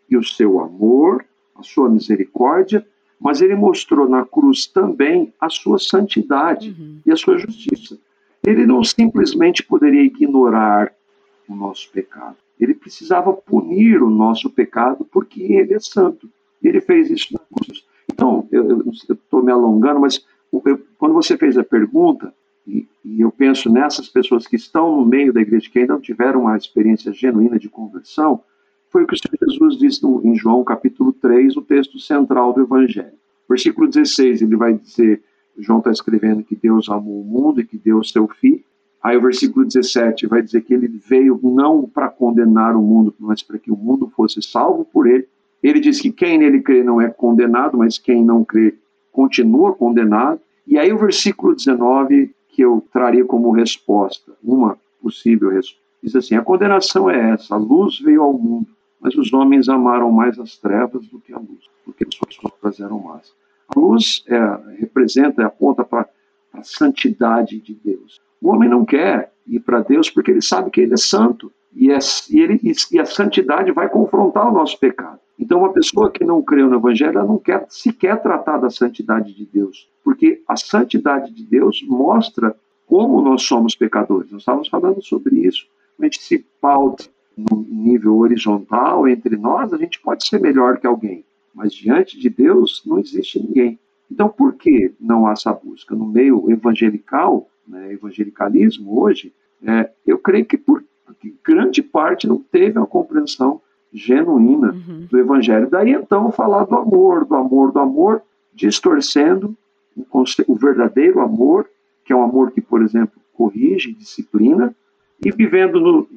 e o seu amor, a sua misericórdia, mas ele mostrou na cruz também a sua santidade uhum. e a sua justiça. Ele não simplesmente poderia ignorar o nosso pecado. Ele precisava punir o nosso pecado porque ele é santo. Ele fez isso na. Então, eu estou me alongando, mas eu, quando você fez a pergunta, e, e, eu penso nessas pessoas que estão no meio da igreja, que ainda não tiveram uma experiência genuína de conversão, foi o que o Senhor Jesus disse no, em João capítulo 3, o texto central do Evangelho. Versículo 16, ele vai dizer, João está escrevendo que Deus amou o mundo e que deu o seu Filho. Aí o versículo 17 vai dizer que ele veio não para condenar o mundo, mas para que o mundo fosse salvo por ele. Ele diz que quem nele crê não é condenado, mas quem não crê continua condenado. E aí o versículo 19 que eu traria como resposta, uma possível resposta, diz assim: a condenação é essa, a luz veio ao mundo, mas os homens amaram mais as trevas do que a luz, porque as suas obras eram más. A luz é, representa, aponta para a santidade de Deus. O homem não quer ir para Deus porque ele sabe que ele é santo. E, é, e, ele, e a santidade vai confrontar o nosso pecado. Então, uma pessoa que não crê no Evangelho, ela não quer sequer tratar da santidade de Deus, porque a santidade de Deus mostra como nós somos pecadores. Nós estávamos falando sobre isso. A gente se pauta no nível horizontal entre nós, a gente pode ser melhor que alguém, mas diante de Deus não existe ninguém. Então, por que não há essa busca? No meio evangelical, né, evangelicalismo hoje, é, eu creio que por que grande parte não teve uma compreensão genuína uhum. do Evangelho. Daí então falar do amor, do amor, do amor, distorcendo o, o verdadeiro amor, que é um amor que, por exemplo, corrige, disciplina, e vivendo no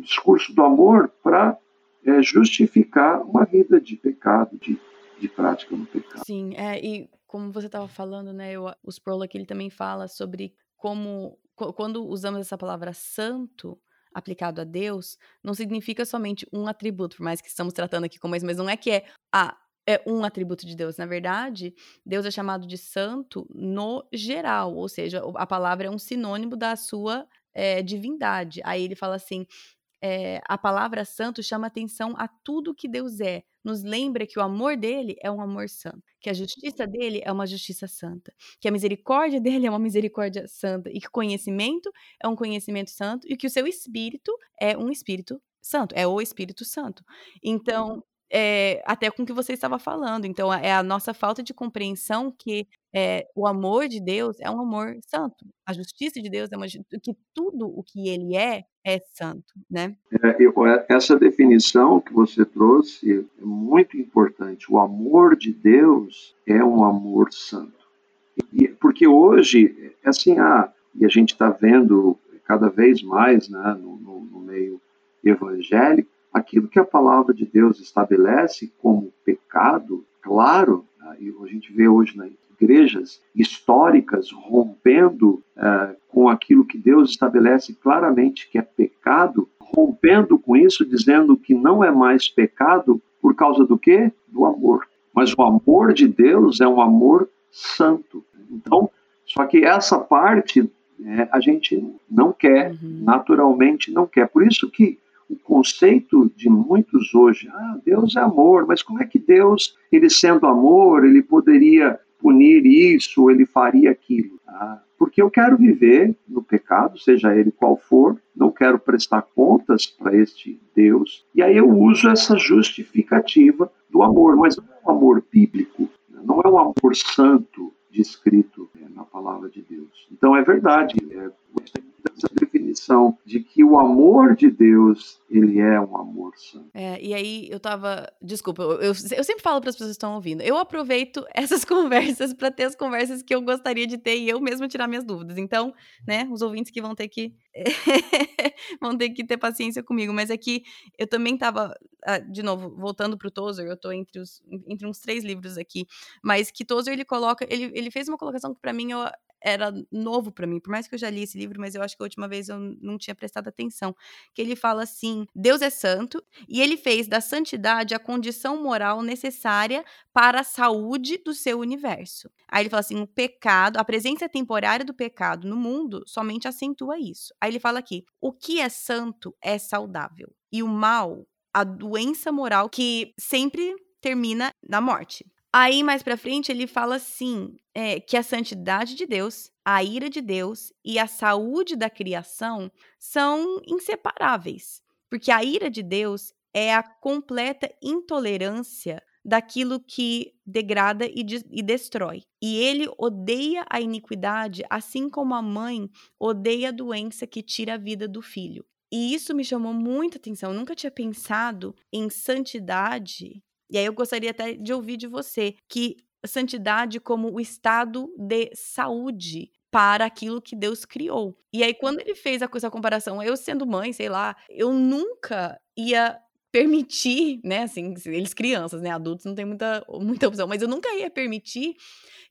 discurso do amor para é, justificar uma vida de pecado, de, de prática no pecado. Sim, é, e como você estava falando, né, eu, o Sproul aqui ele também fala sobre como quando usamos essa palavra santo, aplicado a Deus não significa somente um atributo, por mais que estamos tratando aqui como isso, mas não é que é, ah, é um atributo de Deus. Na verdade, Deus é chamado de santo no geral, ou seja, a palavra é um sinônimo da sua é, divindade. Aí ele fala assim: é, a palavra santo chama atenção a tudo que Deus é. Nos lembra que o amor dele é um amor santo, que a justiça dele é uma justiça santa, que a misericórdia dele é uma misericórdia santa, e que o conhecimento é um conhecimento santo, e que o seu espírito é um espírito santo, é o Espírito Santo. Então, é, até com o que você estava falando. Então, é a nossa falta de compreensão que é, o amor de Deus é um amor santo. A justiça de Deus é uma que tudo o que Ele é é santo, né? É, eu, essa definição que você trouxe é muito importante. O amor de Deus é um amor santo. E, porque hoje, é assim, ah, e a gente está vendo cada vez mais né, no, no, no meio evangélico, aquilo que a palavra de Deus estabelece como pecado, claro, né, e a gente vê hoje nas igrejas históricas rompendo uh, com aquilo que Deus estabelece claramente que é pecado, rompendo com isso, dizendo que não é mais pecado por causa do quê? Do amor. Mas o amor de Deus é um amor santo. Então, só que essa parte né, a gente não quer, uhum. naturalmente não quer. Por isso que o conceito de muitos hoje, ah, Deus é amor, mas como é que Deus, ele sendo amor, ele poderia punir isso, ele faria aquilo? Ah, porque eu quero viver no pecado, seja ele qual for, não quero prestar contas para este Deus, e aí eu uso essa justificativa do amor, mas não é um amor bíblico, não é um amor santo descrito na palavra de Deus. Então é verdade, é, definição de que o amor de Deus, ele é um amor santo. É, e aí eu tava, desculpa, eu, eu, eu sempre falo para as pessoas que estão ouvindo, eu aproveito (laughs) essas conversas para ter as conversas que eu gostaria de ter e eu mesmo tirar minhas dúvidas. Então, né, os ouvintes que vão ter que (laughs) vão ter que ter paciência comigo, mas é que eu também tava, ah, de novo, voltando pro Tozer, eu tô entre, os, entre uns três livros aqui, mas que Tozer, ele coloca, ele, ele fez uma colocação que para mim eu, era novo para mim, por mais que eu já li esse livro, mas eu acho que a última vez eu não tinha prestado atenção, que ele fala assim: Deus é santo e ele fez da santidade a condição moral necessária para a saúde do seu universo. Aí ele fala assim: o pecado, a presença temporária do pecado no mundo somente acentua isso. Aí ele fala aqui: o que é santo é saudável e o mal, a doença moral que sempre termina na morte. Aí, mais pra frente, ele fala assim: é, que a santidade de Deus, a ira de Deus e a saúde da criação são inseparáveis. Porque a ira de Deus é a completa intolerância daquilo que degrada e, de, e, destrói. E ele odeia a iniquidade, assim como a mãe odeia a doença que tira a vida do filho. E isso me chamou muita atenção. Eu nunca tinha pensado em santidade e aí eu gostaria até de ouvir de você que santidade como o estado de saúde para aquilo que Deus criou. E aí quando ele fez a essa comparação, eu sendo mãe, sei lá, eu nunca ia permitir, né, assim, eles crianças, né, adultos não tem muita, muita opção, mas eu nunca ia permitir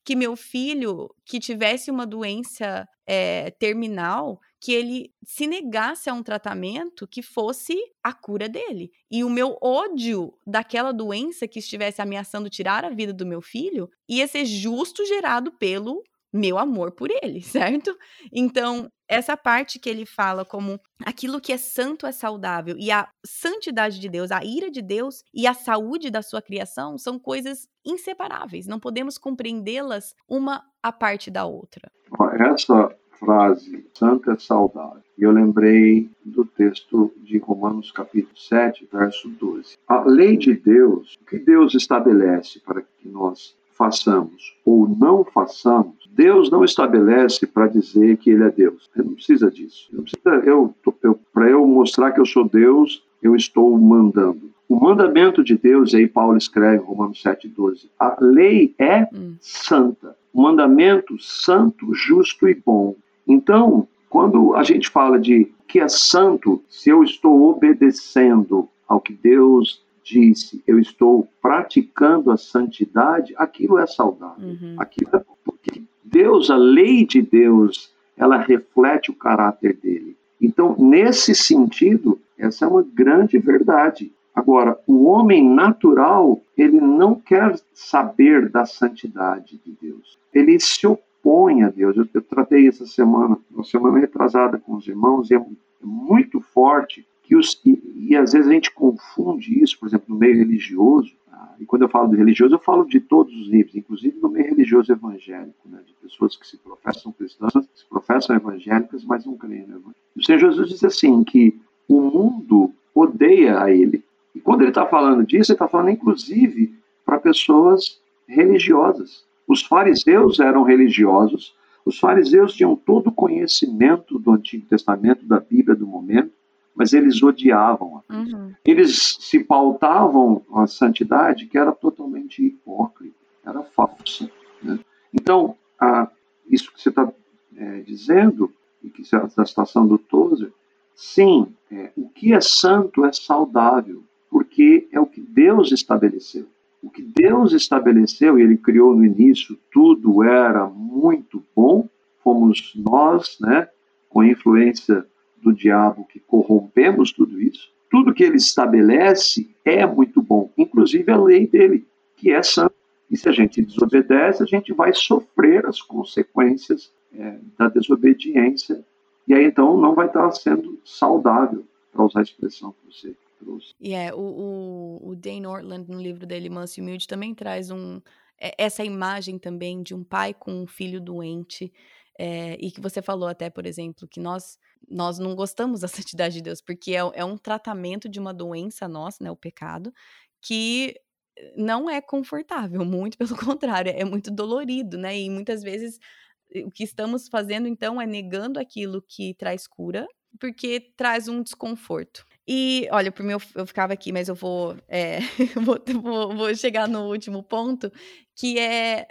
que meu filho que tivesse uma doença é, terminal que ele se negasse a um tratamento que fosse a cura dele. E o meu ódio daquela doença que estivesse ameaçando tirar a vida do meu filho ia ser justo gerado pelo meu amor por ele, (laughs) certo? Então, essa parte que ele fala como aquilo que é santo é saudável e a santidade de Deus, a ira de Deus e a saúde da sua criação são coisas inseparáveis, não podemos compreendê-las uma a parte da outra. Essa frase, santo é saudável, e eu lembrei do texto de Romanos capítulo 7, verso 12. A lei de Deus, o que Deus estabelece para que nós façamos ou não façamos, Deus não estabelece para dizer que Ele é Deus. Ele não precisa disso. Eu, eu para eu mostrar que eu sou Deus, eu estou mandando. O mandamento de Deus, aí Paulo escreve em Romanos 7,12, a lei é hum. santa. O mandamento santo, justo e bom. Então, quando a gente fala de que é santo, se eu estou obedecendo ao que Deus disse, eu estou praticando a santidade, aquilo é saudável. Uhum. Aquilo é porque Deus, a lei de Deus, ela reflete o caráter dele. Então, nesse sentido, essa é uma grande verdade. Agora, o homem natural, ele não quer saber da santidade de Deus. Ele se opõe a Deus. Eu, eu tratei essa semana, uma semana retrasada com os irmãos, e é, muito forte que os, e, e, às vezes a gente confunde isso, por exemplo, no meio religioso, tá? e quando eu falo de religioso, eu falo de todos os níveis, inclusive no meio religioso evangélico, né? de pessoas que se professam cristãs, se professam evangélicas, mas não creem no evangelho. O Senhor Jesus diz assim, que o mundo odeia a ele, e quando ele está falando disso, ele está falando inclusive para pessoas religiosas. Os fariseus eram religiosos, os fariseus tinham todo o conhecimento do Antigo Testamento, da Bíblia do momento, mas eles odiavam. Uhum. Eles se pautavam a santidade que era totalmente hipócrita, era falsa. Né? Então, a, isso que você está é, dizendo, e que da citação do Tozer, sim, é, o que é santo é saudável porque é o que Deus estabeleceu. O que Deus estabeleceu e ele criou no início, tudo era muito bom, fomos nós, né, com a influência do diabo que corrompemos tudo isso. Tudo que ele estabelece é muito bom, inclusive a lei dele, que é santa. E se a gente desobedece, a gente vai sofrer as consequências é, da desobediência. E aí então não vai estar sendo saudável, para usar a expressão que você E é, o, o, o Dane Ortland, no livro dele, Manso e Humilde, também traz um, é, essa imagem também de um pai com um filho doente. É, e que você falou até, por exemplo, que nós nós não gostamos (laughs) da santidade de Deus, porque é, é um tratamento de uma doença nossa, né, o pecado, que não é confortável, (laughs) muito pelo contrário, é muito dolorido, né? E muitas vezes o que estamos fazendo então é negando aquilo que traz cura, porque traz um desconforto. E, olha, por mim eu, eu ficava aqui, mas eu vou, é, (laughs) vou, vou, vou chegar no último ponto, que é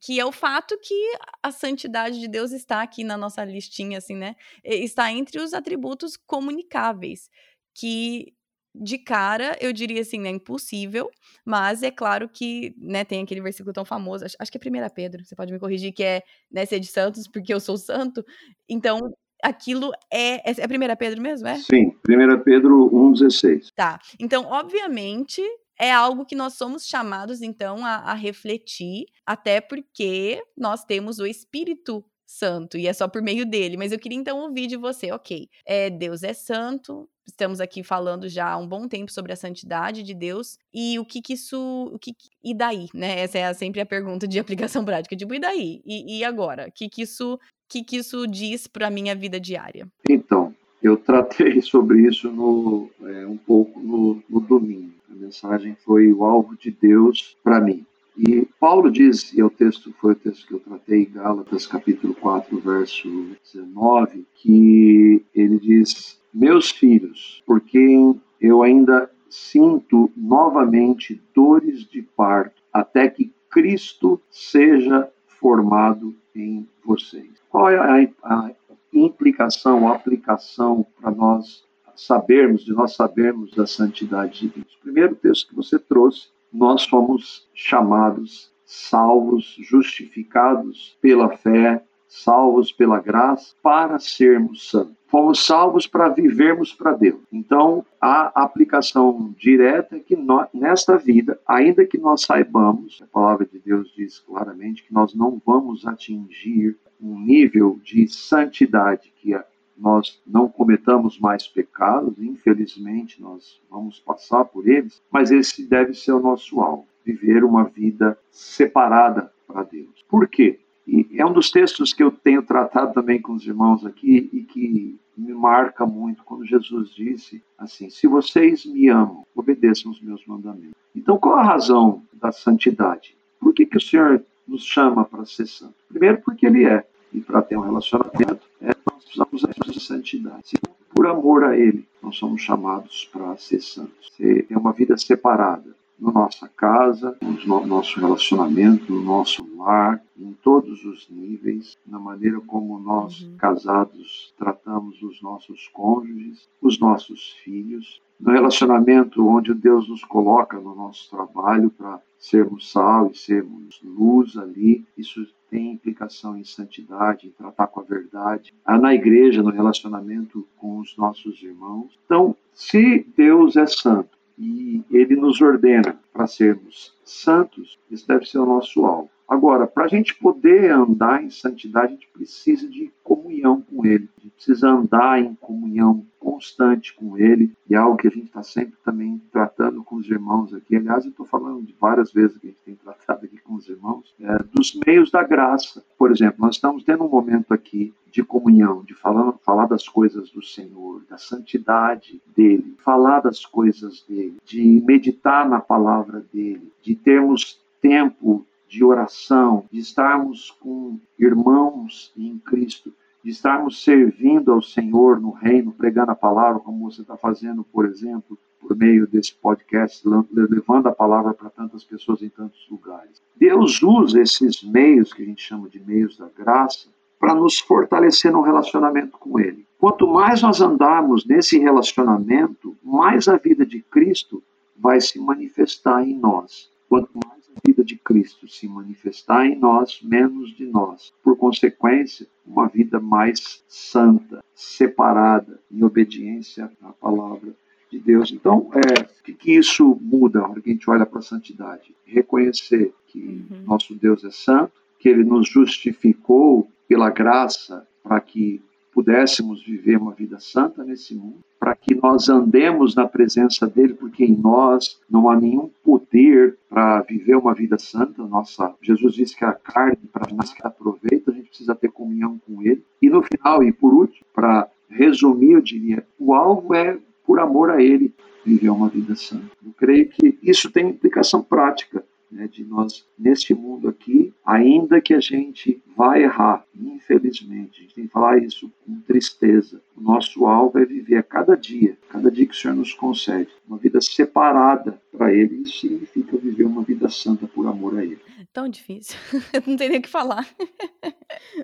que é o fato que a santidade de Deus está aqui na nossa listinha, assim, né? Está entre os atributos comunicáveis, que de cara eu diria assim, é impossível, mas é claro que, né, tem aquele versículo tão famoso, acho, acho que é 1 Pedro, você pode me corrigir, que é, né, ser de santos porque eu sou santo. Então, aquilo é. É 1 Pedro mesmo, é? Sim, 1 Pedro 1,16. Tá. Então, obviamente, é algo que nós somos chamados, então, a, a, refletir, até porque nós temos o Espírito Santo e é só por meio dele. Mas eu queria então ouvir de você, ok? É, Deus é santo, estamos aqui falando já há um bom tempo sobre a santidade de Deus e o que que isso, o que e daí, né? Essa é sempre a pergunta de (laughs) aplicação prática, tipo, e daí? E, e agora? O que que isso que, que isso diz para a minha vida diária? Então, eu tratei (laughs) sobre isso no, é, um pouco no, no domingo. A mensagem foi o alvo de Deus para mim. E Paulo diz, e é o texto foi o texto que eu tratei, Gálatas capítulo 4, verso 19, que ele diz: Meus filhos, por quem eu ainda sinto novamente dores de parto, até que Cristo seja formado em vocês. Qual é a, a implicação, a aplicação para nós sabermos, de nós sabermos da santidade de Deus? Primeiro texto que você trouxe, nós somos chamados, salvos, justificados pela fé, salvos pela graça, para sermos santos. Fomos salvos para vivermos para Deus. Então, a aplicação direta é que nós, nesta vida, ainda que nós saibamos, a palavra de Deus diz claramente que nós não vamos atingir um nível de santidade que nós não cometamos mais pecados, infelizmente nós vamos passar por eles, mas esse deve ser o nosso alvo, viver uma vida separada para Deus. Por quê? E é um dos textos que eu tenho tratado também com os irmãos aqui e que me marca muito quando Jesus disse assim: Se vocês me amam, obedeçam os meus mandamentos. Então, qual a razão da santidade? Por que, que o Senhor nos chama para ser santo? Primeiro, porque Ele é. E para ter um relacionamento, é, nós precisamos de santidade. Segundo, por amor a Ele, nós somos chamados para ser santos. É uma vida separada na nossa casa, no nosso relacionamento, no nosso lar, em todos os níveis, na maneira como nós, uhum. casados, tratamos os nossos cônjuges, os nossos filhos, no relacionamento onde Deus nos coloca no nosso trabalho para sermos sal e sermos luz ali, isso tem implicação em santidade, em tratar com a verdade. Ah, na igreja, no relacionamento com os nossos irmãos. Então, se Deus é santo, e ele nos ordena para sermos santos, isso deve ser o nosso alvo. Agora, para a gente poder andar em santidade, a gente precisa de comunhão com Ele. Precisa andar em comunhão constante com Ele. E é algo que a gente está sempre também tratando com os irmãos aqui. Aliás, eu estou falando de várias vezes que a gente tem (laughs) tratado aqui com os irmãos, é, dos meios da graça. Por exemplo, nós estamos tendo um momento aqui de comunhão, de falar, falar das coisas do Senhor, da santidade dele, falar das coisas dele, de meditar na palavra dele, de termos tempo de oração, de estarmos com irmãos em Cristo, de estarmos servindo ao Senhor no reino, pregando a palavra, como você está fazendo, por exemplo, por meio desse podcast, levando a palavra para tantas pessoas em tantos lugares. Deus usa esses meios, que a gente chama de meios da graça, para nos fortalecer no relacionamento com Ele. Quanto mais nós andarmos nesse relacionamento, mais a vida de Cristo vai se manifestar em nós. Quanto mais vida de Cristo se manifestar em nós, menos de nós. Por consequência, uma vida mais santa, separada, em obediência à palavra de Deus. Então, é, o que, que isso muda que a gente olha para a santidade? Reconhecer que uhum. nosso Deus é santo, que ele nos justificou pela graça para que pudéssemos viver uma vida santa nesse mundo, para que nós andemos na presença dele, porque em nós não há nenhum poder para viver uma vida santa. Nossa, Jesus disse que a carne para nós que aproveita, a gente precisa ter comunhão com ele. E no final e por último, para resumir, eu diria, o alvo é por amor a ele viver uma vida santa. Eu creio que isso tem implicação prática né, de nós, neste mundo aqui, ainda que a gente vai errar, infelizmente, a gente tem que falar isso com tristeza. O nosso alvo é viver a cada dia, cada dia que o Senhor nos concede, uma vida separada para Ele. Isso significa viver uma vida santa por amor a Ele. Tão difícil, (laughs) não tem nem o que falar.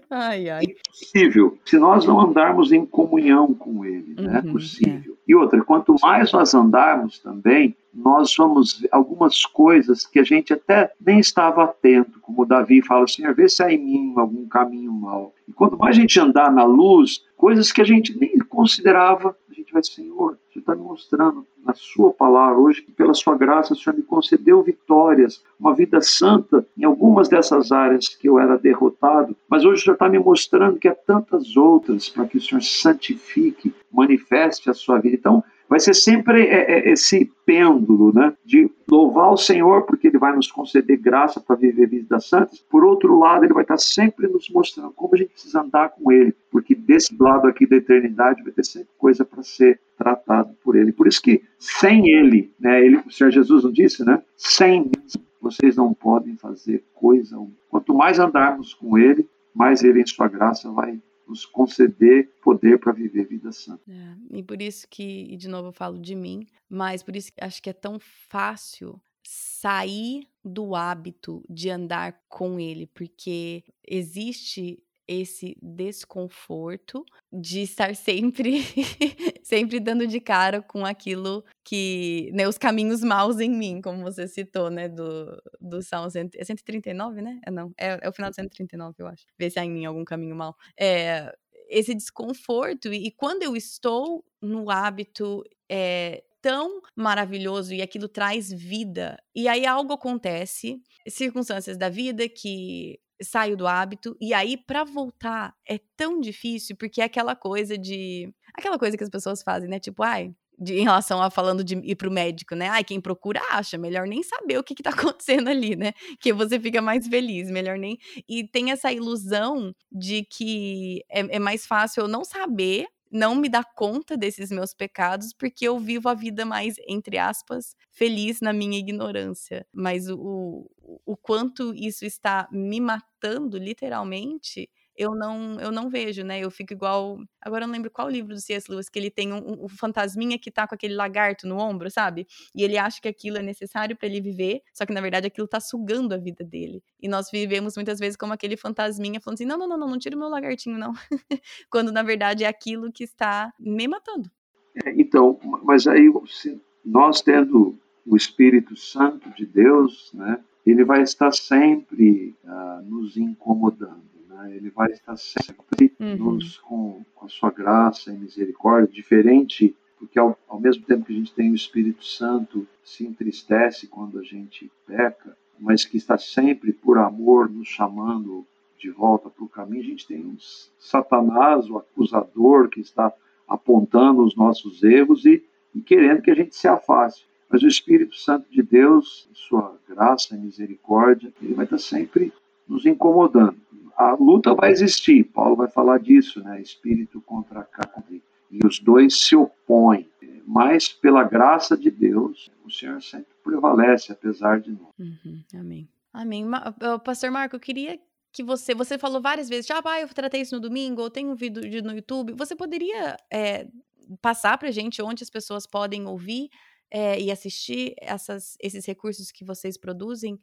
ai, ai. Impossível, se nós não andarmos em comunhão com Ele, uhum, não é possível. É. E outra, quanto mais nós andarmos também, nós vamos ver algumas coisas que a gente até nem estava atento, como Davi fala, Senhor, vê se há em mim algum caminho mau. E quanto mais a gente andar na luz, coisas que a gente nem considerava, a gente vai, Senhor, está me mostrando na sua palavra hoje que pela sua graça o Senhor me concedeu vitórias, uma vida santa em algumas dessas áreas que eu era derrotado, mas hoje o Senhor está me mostrando que há tantas outras para que o Senhor santifique, manifeste a sua vida. Então, vai ser sempre é, é, esse pêndulo, né, de louvar o Senhor porque Ele vai nos conceder graça para viver vidas santas. Por outro lado, Ele vai estar sempre nos mostrando como a gente precisa andar com Ele, porque desse lado aqui da eternidade vai ter sempre coisa para ser tratado por Ele. Por isso que sem Ele, né, Ele, o Senhor Jesus não disse, né, sem vocês não podem fazer coisa alguma. Quanto mais andarmos com Ele, mais Ele em Sua graça vai nos conceder poder para viver vida santa. É, e por isso que, e de novo eu falo de mim, mas por isso que acho que é tão fácil sair do hábito de andar com ele, porque existe esse desconforto de estar sempre (laughs) sempre dando de cara com aquilo que, né, os caminhos maus em mim, como você citou, né, do, do Salmo 139, é né? É, não, é, é o final do 139, eu acho. Ver se há em mim algum caminho mau. É, esse desconforto, e, e quando eu estou no hábito é, tão maravilhoso e aquilo traz vida. E aí algo acontece, circunstâncias da vida que saio do hábito e aí para voltar é tão difícil porque é aquela coisa de aquela coisa que as pessoas fazem, né? Tipo, ai, de, em relação a falando de ir pro médico, né? Ai, quem procura acha, melhor nem saber o que, que tá (laughs) acontecendo ali, né? Que você fica mais feliz, melhor nem. E tem essa ilusão de que é, é mais fácil eu não saber não me dar conta desses meus pecados, porque eu vivo a vida mais, entre aspas, feliz na minha ignorância. Mas o, o, o quanto isso está me matando, literalmente, eu não eu não vejo, né? Eu fico igual. Agora eu não lembro qual livro do C.S. Lewis que ele tem um, um, fantasminha que tá com aquele lagarto no ombro, sabe? E ele acha que aquilo é necessário para ele viver, só que na verdade aquilo tá sugando a vida dele. E nós vivemos muitas vezes como aquele fantasminha falando assim: não, não, não, não, não tira o meu lagartinho, não. (laughs) Quando na verdade é aquilo que está me matando. É, então, mas aí nós tendo o Espírito Santo de Deus, né? Ele vai estar sempre uh, nos incomodando né? Ele vai estar sempre uhum. nos, com, com a sua graça e misericórdia, diferente, porque ao, ao mesmo tempo que a gente tem o Espírito Santo, se entristece quando a gente peca, mas que está sempre por amor nos chamando de volta para o caminho, a gente tem um Satanás, o acusador, que está apontando os nossos erros e, e querendo que a gente se afaste. Mas o Espírito Santo de Deus, sua graça e misericórdia, ele vai estar sempre nos incomodando. A luta vai existir, Paulo vai falar disso, né? Espírito contra carne. E os dois se opõem. Mas pela graça de Deus, o Senhor sempre prevalece, apesar de nós. Uhum, amém. Amém. Pastor Marco, eu queria que você. Você falou várias vezes, já ah, eu tratei isso no domingo, ou tenho um vídeo no YouTube. Você poderia é, passar para gente onde as pessoas podem ouvir é, e assistir essas, esses recursos que vocês produzem?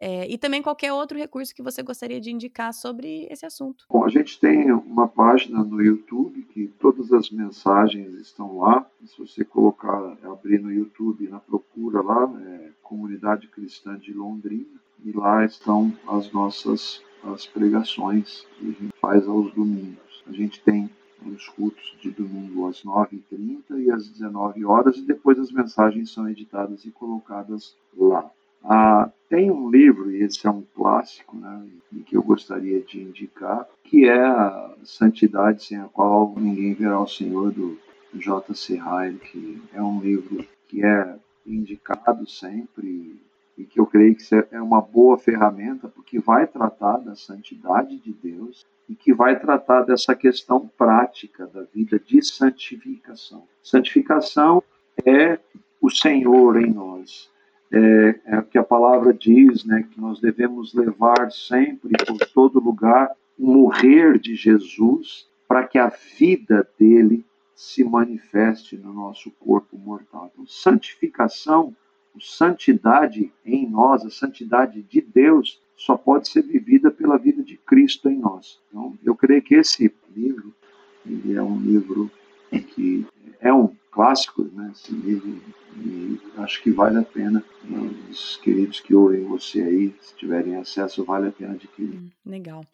É, e também qualquer outro recurso que você gostaria de indicar sobre esse assunto. Bom, a gente tem uma página no YouTube que todas as mensagens estão lá. Se você colocar, abrir no YouTube, na procura lá, é Comunidade Cristã de Londrina, e lá estão as nossas as pregações que a gente faz aos domingos. A gente tem os cultos de domingo às 9h30 e às 19 horas e depois as mensagens são editadas e colocadas lá. Ah, tem um livro, e esse é um clássico, né, que eu gostaria de indicar, que é a Santidade Sem a Qual Ninguém Verá o Senhor, do J.C. Ryle, que é um livro que é indicado sempre e que eu creio que é uma boa ferramenta, porque vai tratar da santidade de Deus e que vai tratar dessa questão prática da vida de santificação. Santificação é o Senhor em nós. É, é que a palavra diz, né, que nós devemos levar sempre por todo lugar o morrer de Jesus para que a vida dele se manifeste no nosso corpo mortal. Então, santificação santidade em nós, a santidade de Deus, só pode ser vivida pela vida de Cristo em nós. Então, eu creio que esse livro, ele é um livro que é um clássico, né, esse livro, e acho que vale a pena, né, os queridos que ouvem você aí, se tiverem acesso, vale a pena adquirir. Hum, legal.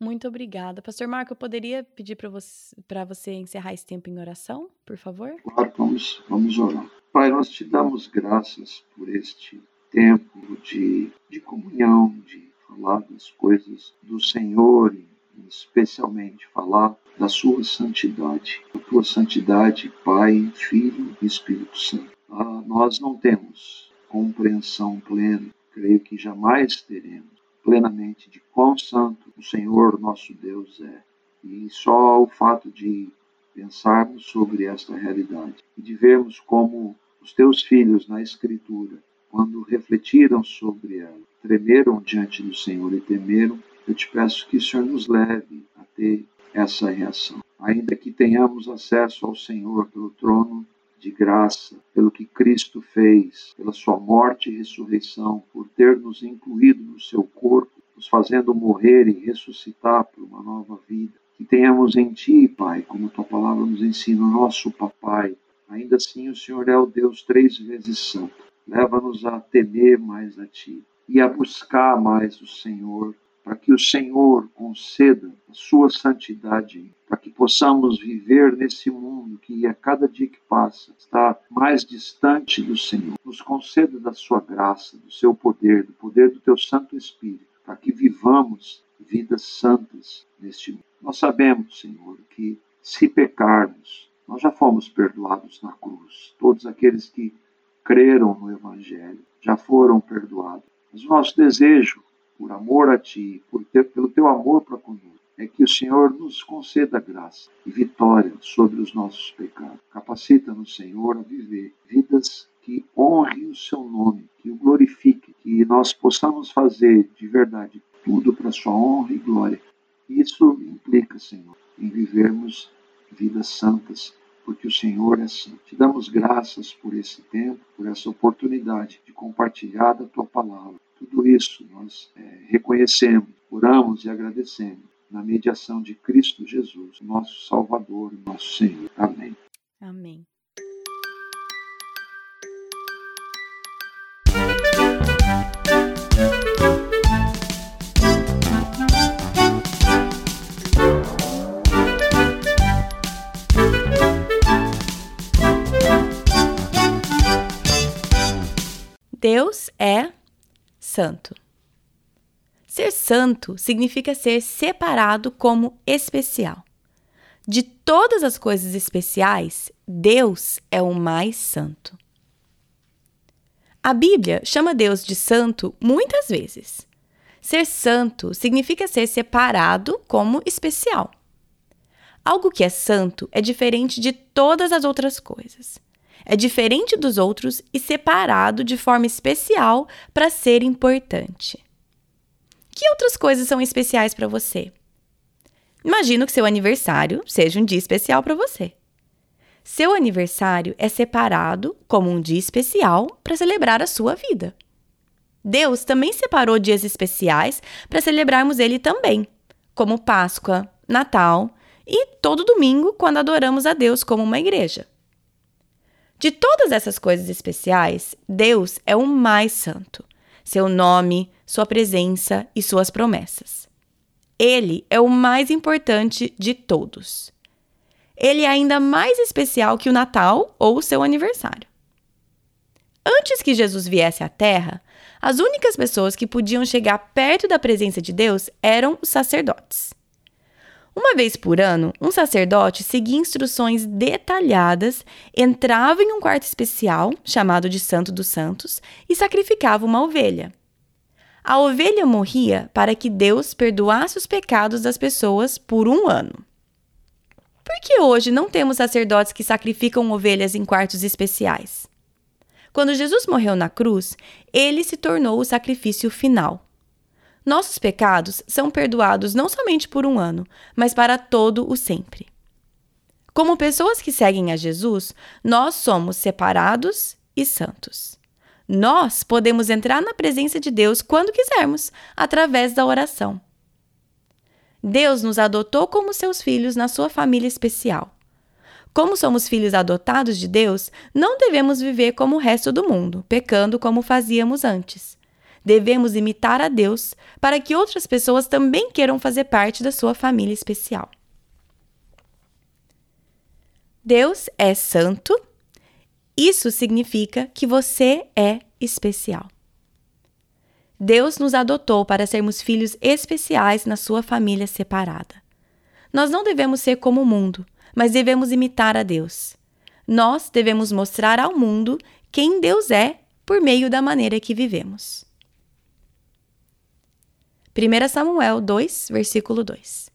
Muito obrigada. Pastor Marco, eu poderia pedir para você, você encerrar esse tempo em oração, por favor? Claro, vamos, vamos orar. Pai, nós te damos graças por este tempo de, de comunhão, de falar das coisas do Senhor e especialmente falar da sua santidade, da tua santidade, Pai, Filho e Espírito Santo. Ah, nós não temos compreensão plena, creio que jamais teremos plenamente de quão santo o Senhor nosso Deus é. E só o fato de pensarmos sobre esta realidade e de vermos como os teus filhos na Escritura, quando refletiram sobre ela, tremeram diante do Senhor e temeram, eu te peço que o Senhor nos leve a ter essa reação. Ainda que tenhamos acesso ao Senhor pelo trono de graça, pelo que Cristo fez, pela sua morte e ressurreição, por ter nos incluído no seu corpo, nos fazendo morrer e ressuscitar para uma nova vida. Que tenhamos em Ti, Pai, como Tua palavra nos ensina, nosso Papai, Ainda assim, o Senhor é o Deus três vezes santo. Leva-nos a temer mais a Ti e a buscar mais o Senhor, que o Senhor conceda a Sua santidade, para que possamos viver nesse mundo que a cada dia que passa está mais distante do Senhor. Nos conceda da Sua graça, do Seu poder, do poder do Teu Santo Espírito, para que vivamos vidas santas neste mundo. Nós sabemos, Senhor, que se pecarmos, nós já fomos perdoados na cruz. Todos aqueles que creram no Evangelho já foram perdoados. Mas o nosso desejo, por amor a Ti, por ter, pelo Teu amor para conosco, é que o Senhor nos conceda graça e vitória sobre os nossos pecados. Capacita-nos, Senhor, a viver vidas que honrem o Seu nome, que o glorifiquem, que nós possamos fazer de verdade tudo para a Sua honra e glória. Isso implica, Senhor, em vivermos vidas santas porque o Senhor é santo. Te damos graças por esse tempo, por essa oportunidade de compartilhar da tua palavra. Tudo isso nós é, reconhecemos, oramos e agradecemos na mediação de Cristo Jesus, nosso Salvador, nosso Senhor. Amém. Amém. Deus é santo. Ser santo significa ser separado como especial. De todas as coisas especiais, Deus é o mais santo. A Bíblia chama Deus de santo muitas vezes. Ser santo significa ser separado como especial. Algo que é santo é diferente de todas as outras coisas. É diferente dos outros e separado de forma especial para ser importante. Que outras coisas são especiais para você? Imagino que seu aniversário seja um dia especial para você. Seu aniversário é separado como um dia especial para celebrar a sua vida. Deus também separou dias especiais para celebrarmos Ele também, como Páscoa, Natal e todo domingo, quando adoramos a Deus como uma igreja. De todas essas coisas especiais, Deus é o mais santo. Seu nome, sua presença e suas promessas. Ele é o mais importante de todos. Ele é ainda mais especial que o Natal ou o seu aniversário. Antes que Jesus viesse à Terra, as únicas pessoas que podiam chegar perto da presença de Deus eram os sacerdotes. Uma vez por ano, um sacerdote seguia instruções detalhadas, entrava em um quarto especial, chamado de Santo dos Santos, e sacrificava uma ovelha. A ovelha morria para que Deus perdoasse os pecados das pessoas por um ano. Por que hoje não temos sacerdotes que sacrificam ovelhas em quartos especiais? Quando Jesus morreu na cruz, ele se tornou o sacrifício final. Nossos pecados são perdoados não somente por um ano, mas para todo o sempre. Como pessoas que seguem a Jesus, nós somos separados e santos. Nós podemos entrar na presença de Deus quando quisermos, através da oração. Deus nos adotou como seus filhos na sua família especial. Como somos filhos adotados de Deus, não devemos viver como o resto do mundo, pecando como fazíamos antes. Devemos imitar a Deus para que outras pessoas também queiram fazer parte da sua família especial. Deus é santo isso significa que você é especial. Deus nos adotou para sermos filhos especiais na sua família separada. Nós não devemos ser como o mundo, mas devemos imitar a Deus. Nós devemos mostrar ao mundo quem Deus é por meio da maneira que vivemos. 1 Samuel 2, versículo 2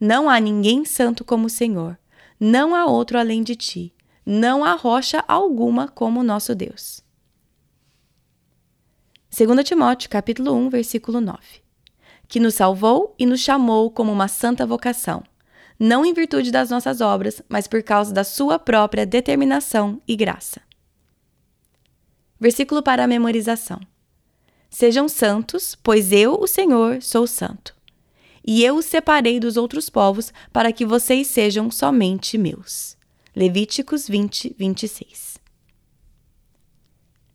Não há ninguém santo como o Senhor, não há outro além de ti não há rocha alguma como nosso Deus. 2 Timóteo, capítulo 1, versículo 9. Que nos salvou e nos chamou como uma santa vocação, não em virtude das nossas obras, mas por causa da sua própria determinação e graça. Versículo para a memorização. Sejam santos, pois eu, o Senhor, sou santo. E eu os separei dos outros povos para que vocês sejam somente meus. Levíticos 20, 26.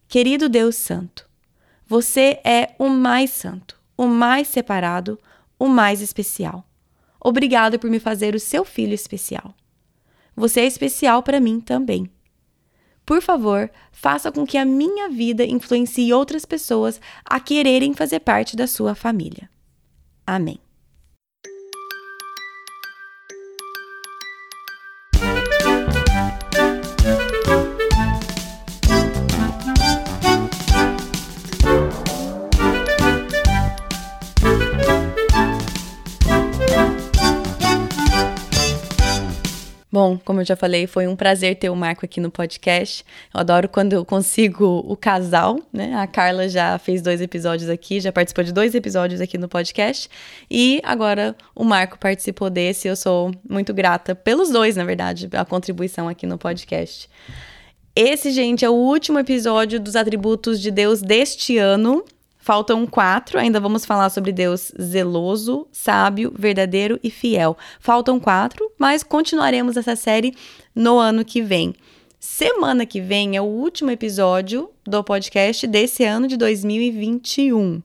Querido Deus Santo, você é o mais santo, o mais separado, o mais especial. Obrigado por me fazer o seu filho especial. Você é especial para mim também. Por favor, faça com que a minha vida influencie outras pessoas a quererem fazer parte da sua família. Amém. Bom, como eu já falei, foi um prazer ter o Marco aqui no podcast. Eu adoro quando eu consigo o casal, né? A Carla já fez dois episódios aqui, já participou de dois episódios aqui no podcast. E agora o Marco participou desse. Eu sou muito grata pelos dois, na verdade, a contribuição aqui no podcast. Esse, gente, é o último episódio dos atributos de Deus deste ano. Faltam quatro, ainda vamos falar sobre Deus zeloso, sábio, verdadeiro e fiel. Faltam quatro, mas continuaremos essa série no ano que vem. Semana que vem é o último episódio do podcast desse ano de 2021.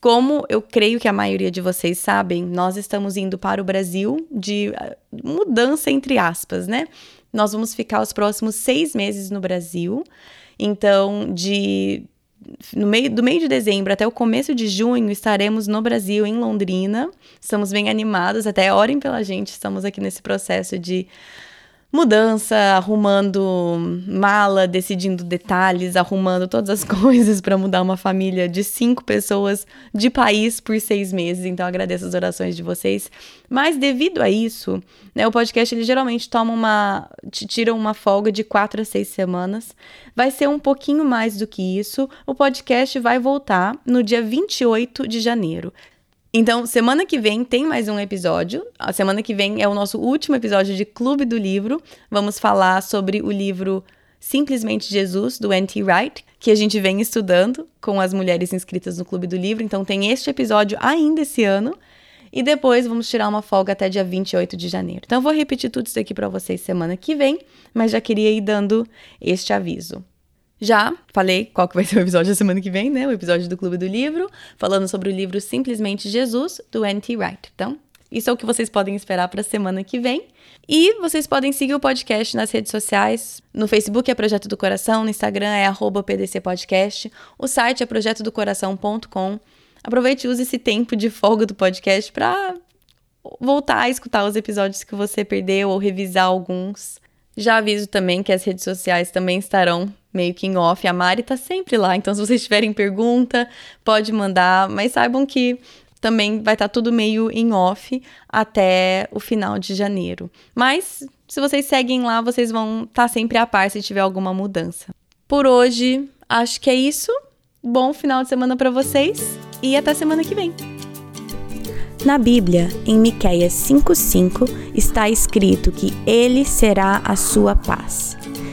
Como eu creio que a maioria de vocês sabem, nós estamos indo para o Brasil de ah, mudança entre aspas, né? Nós vamos ficar os próximos seis meses no Brasil. Então, de no meio, do meio de dezembro até o começo de junho, estaremos no Brasil, em Londrina. Estamos bem animados, até orem pela gente, estamos aqui nesse processo de mudança, arrumando mala, decidindo detalhes, arrumando todas as (laughs) coisas para mudar uma família de cinco pessoas de país por seis meses. Então agradeço as orações de vocês. Mas devido a isso, né, o podcast ele geralmente toma uma, tira uma folga de quatro a seis semanas. Vai ser um pouquinho mais do que isso. O podcast vai voltar no dia 28 de janeiro. Então, semana que vem tem mais um episódio. A semana que vem é o nosso último episódio de Clube do Livro. Vamos falar sobre o livro Simplesmente Jesus, do N.T. Wright, que a gente vem estudando com as mulheres inscritas no Clube do Livro. Então, tem este episódio ainda esse ano. E depois vamos tirar uma folga até dia 28 de janeiro. Então, eu vou repetir tudo isso aqui para vocês semana que vem, mas já queria ir dando este aviso. Já falei qual que vai ser o episódio da semana que vem, né? O episódio do Clube do Livro, falando sobre o livro Simplesmente Jesus, do N.T. Wright. Então, isso é o que vocês podem esperar para a semana que vem. E vocês podem seguir o podcast nas redes sociais. No Facebook é Projeto do Coração, no Instagram é arroba PDC Podcast, o site é projetodocoração.com. Aproveite e use esse tempo de folga do podcast para voltar a escutar os episódios que você perdeu ou revisar alguns. Já aviso também que as redes sociais também estarão meio que em off. A Mari tá sempre lá, então se vocês tiverem pergunta, pode mandar, mas saibam que também vai estar tá tudo meio em off até o final de janeiro. Mas se vocês seguem lá, vocês vão estar tá sempre a par se tiver alguma mudança. Por hoje, acho que é isso. Bom final de semana para vocês e até semana que vem. Na Bíblia, em Miqueias 5:5, está escrito que ele será a sua paz.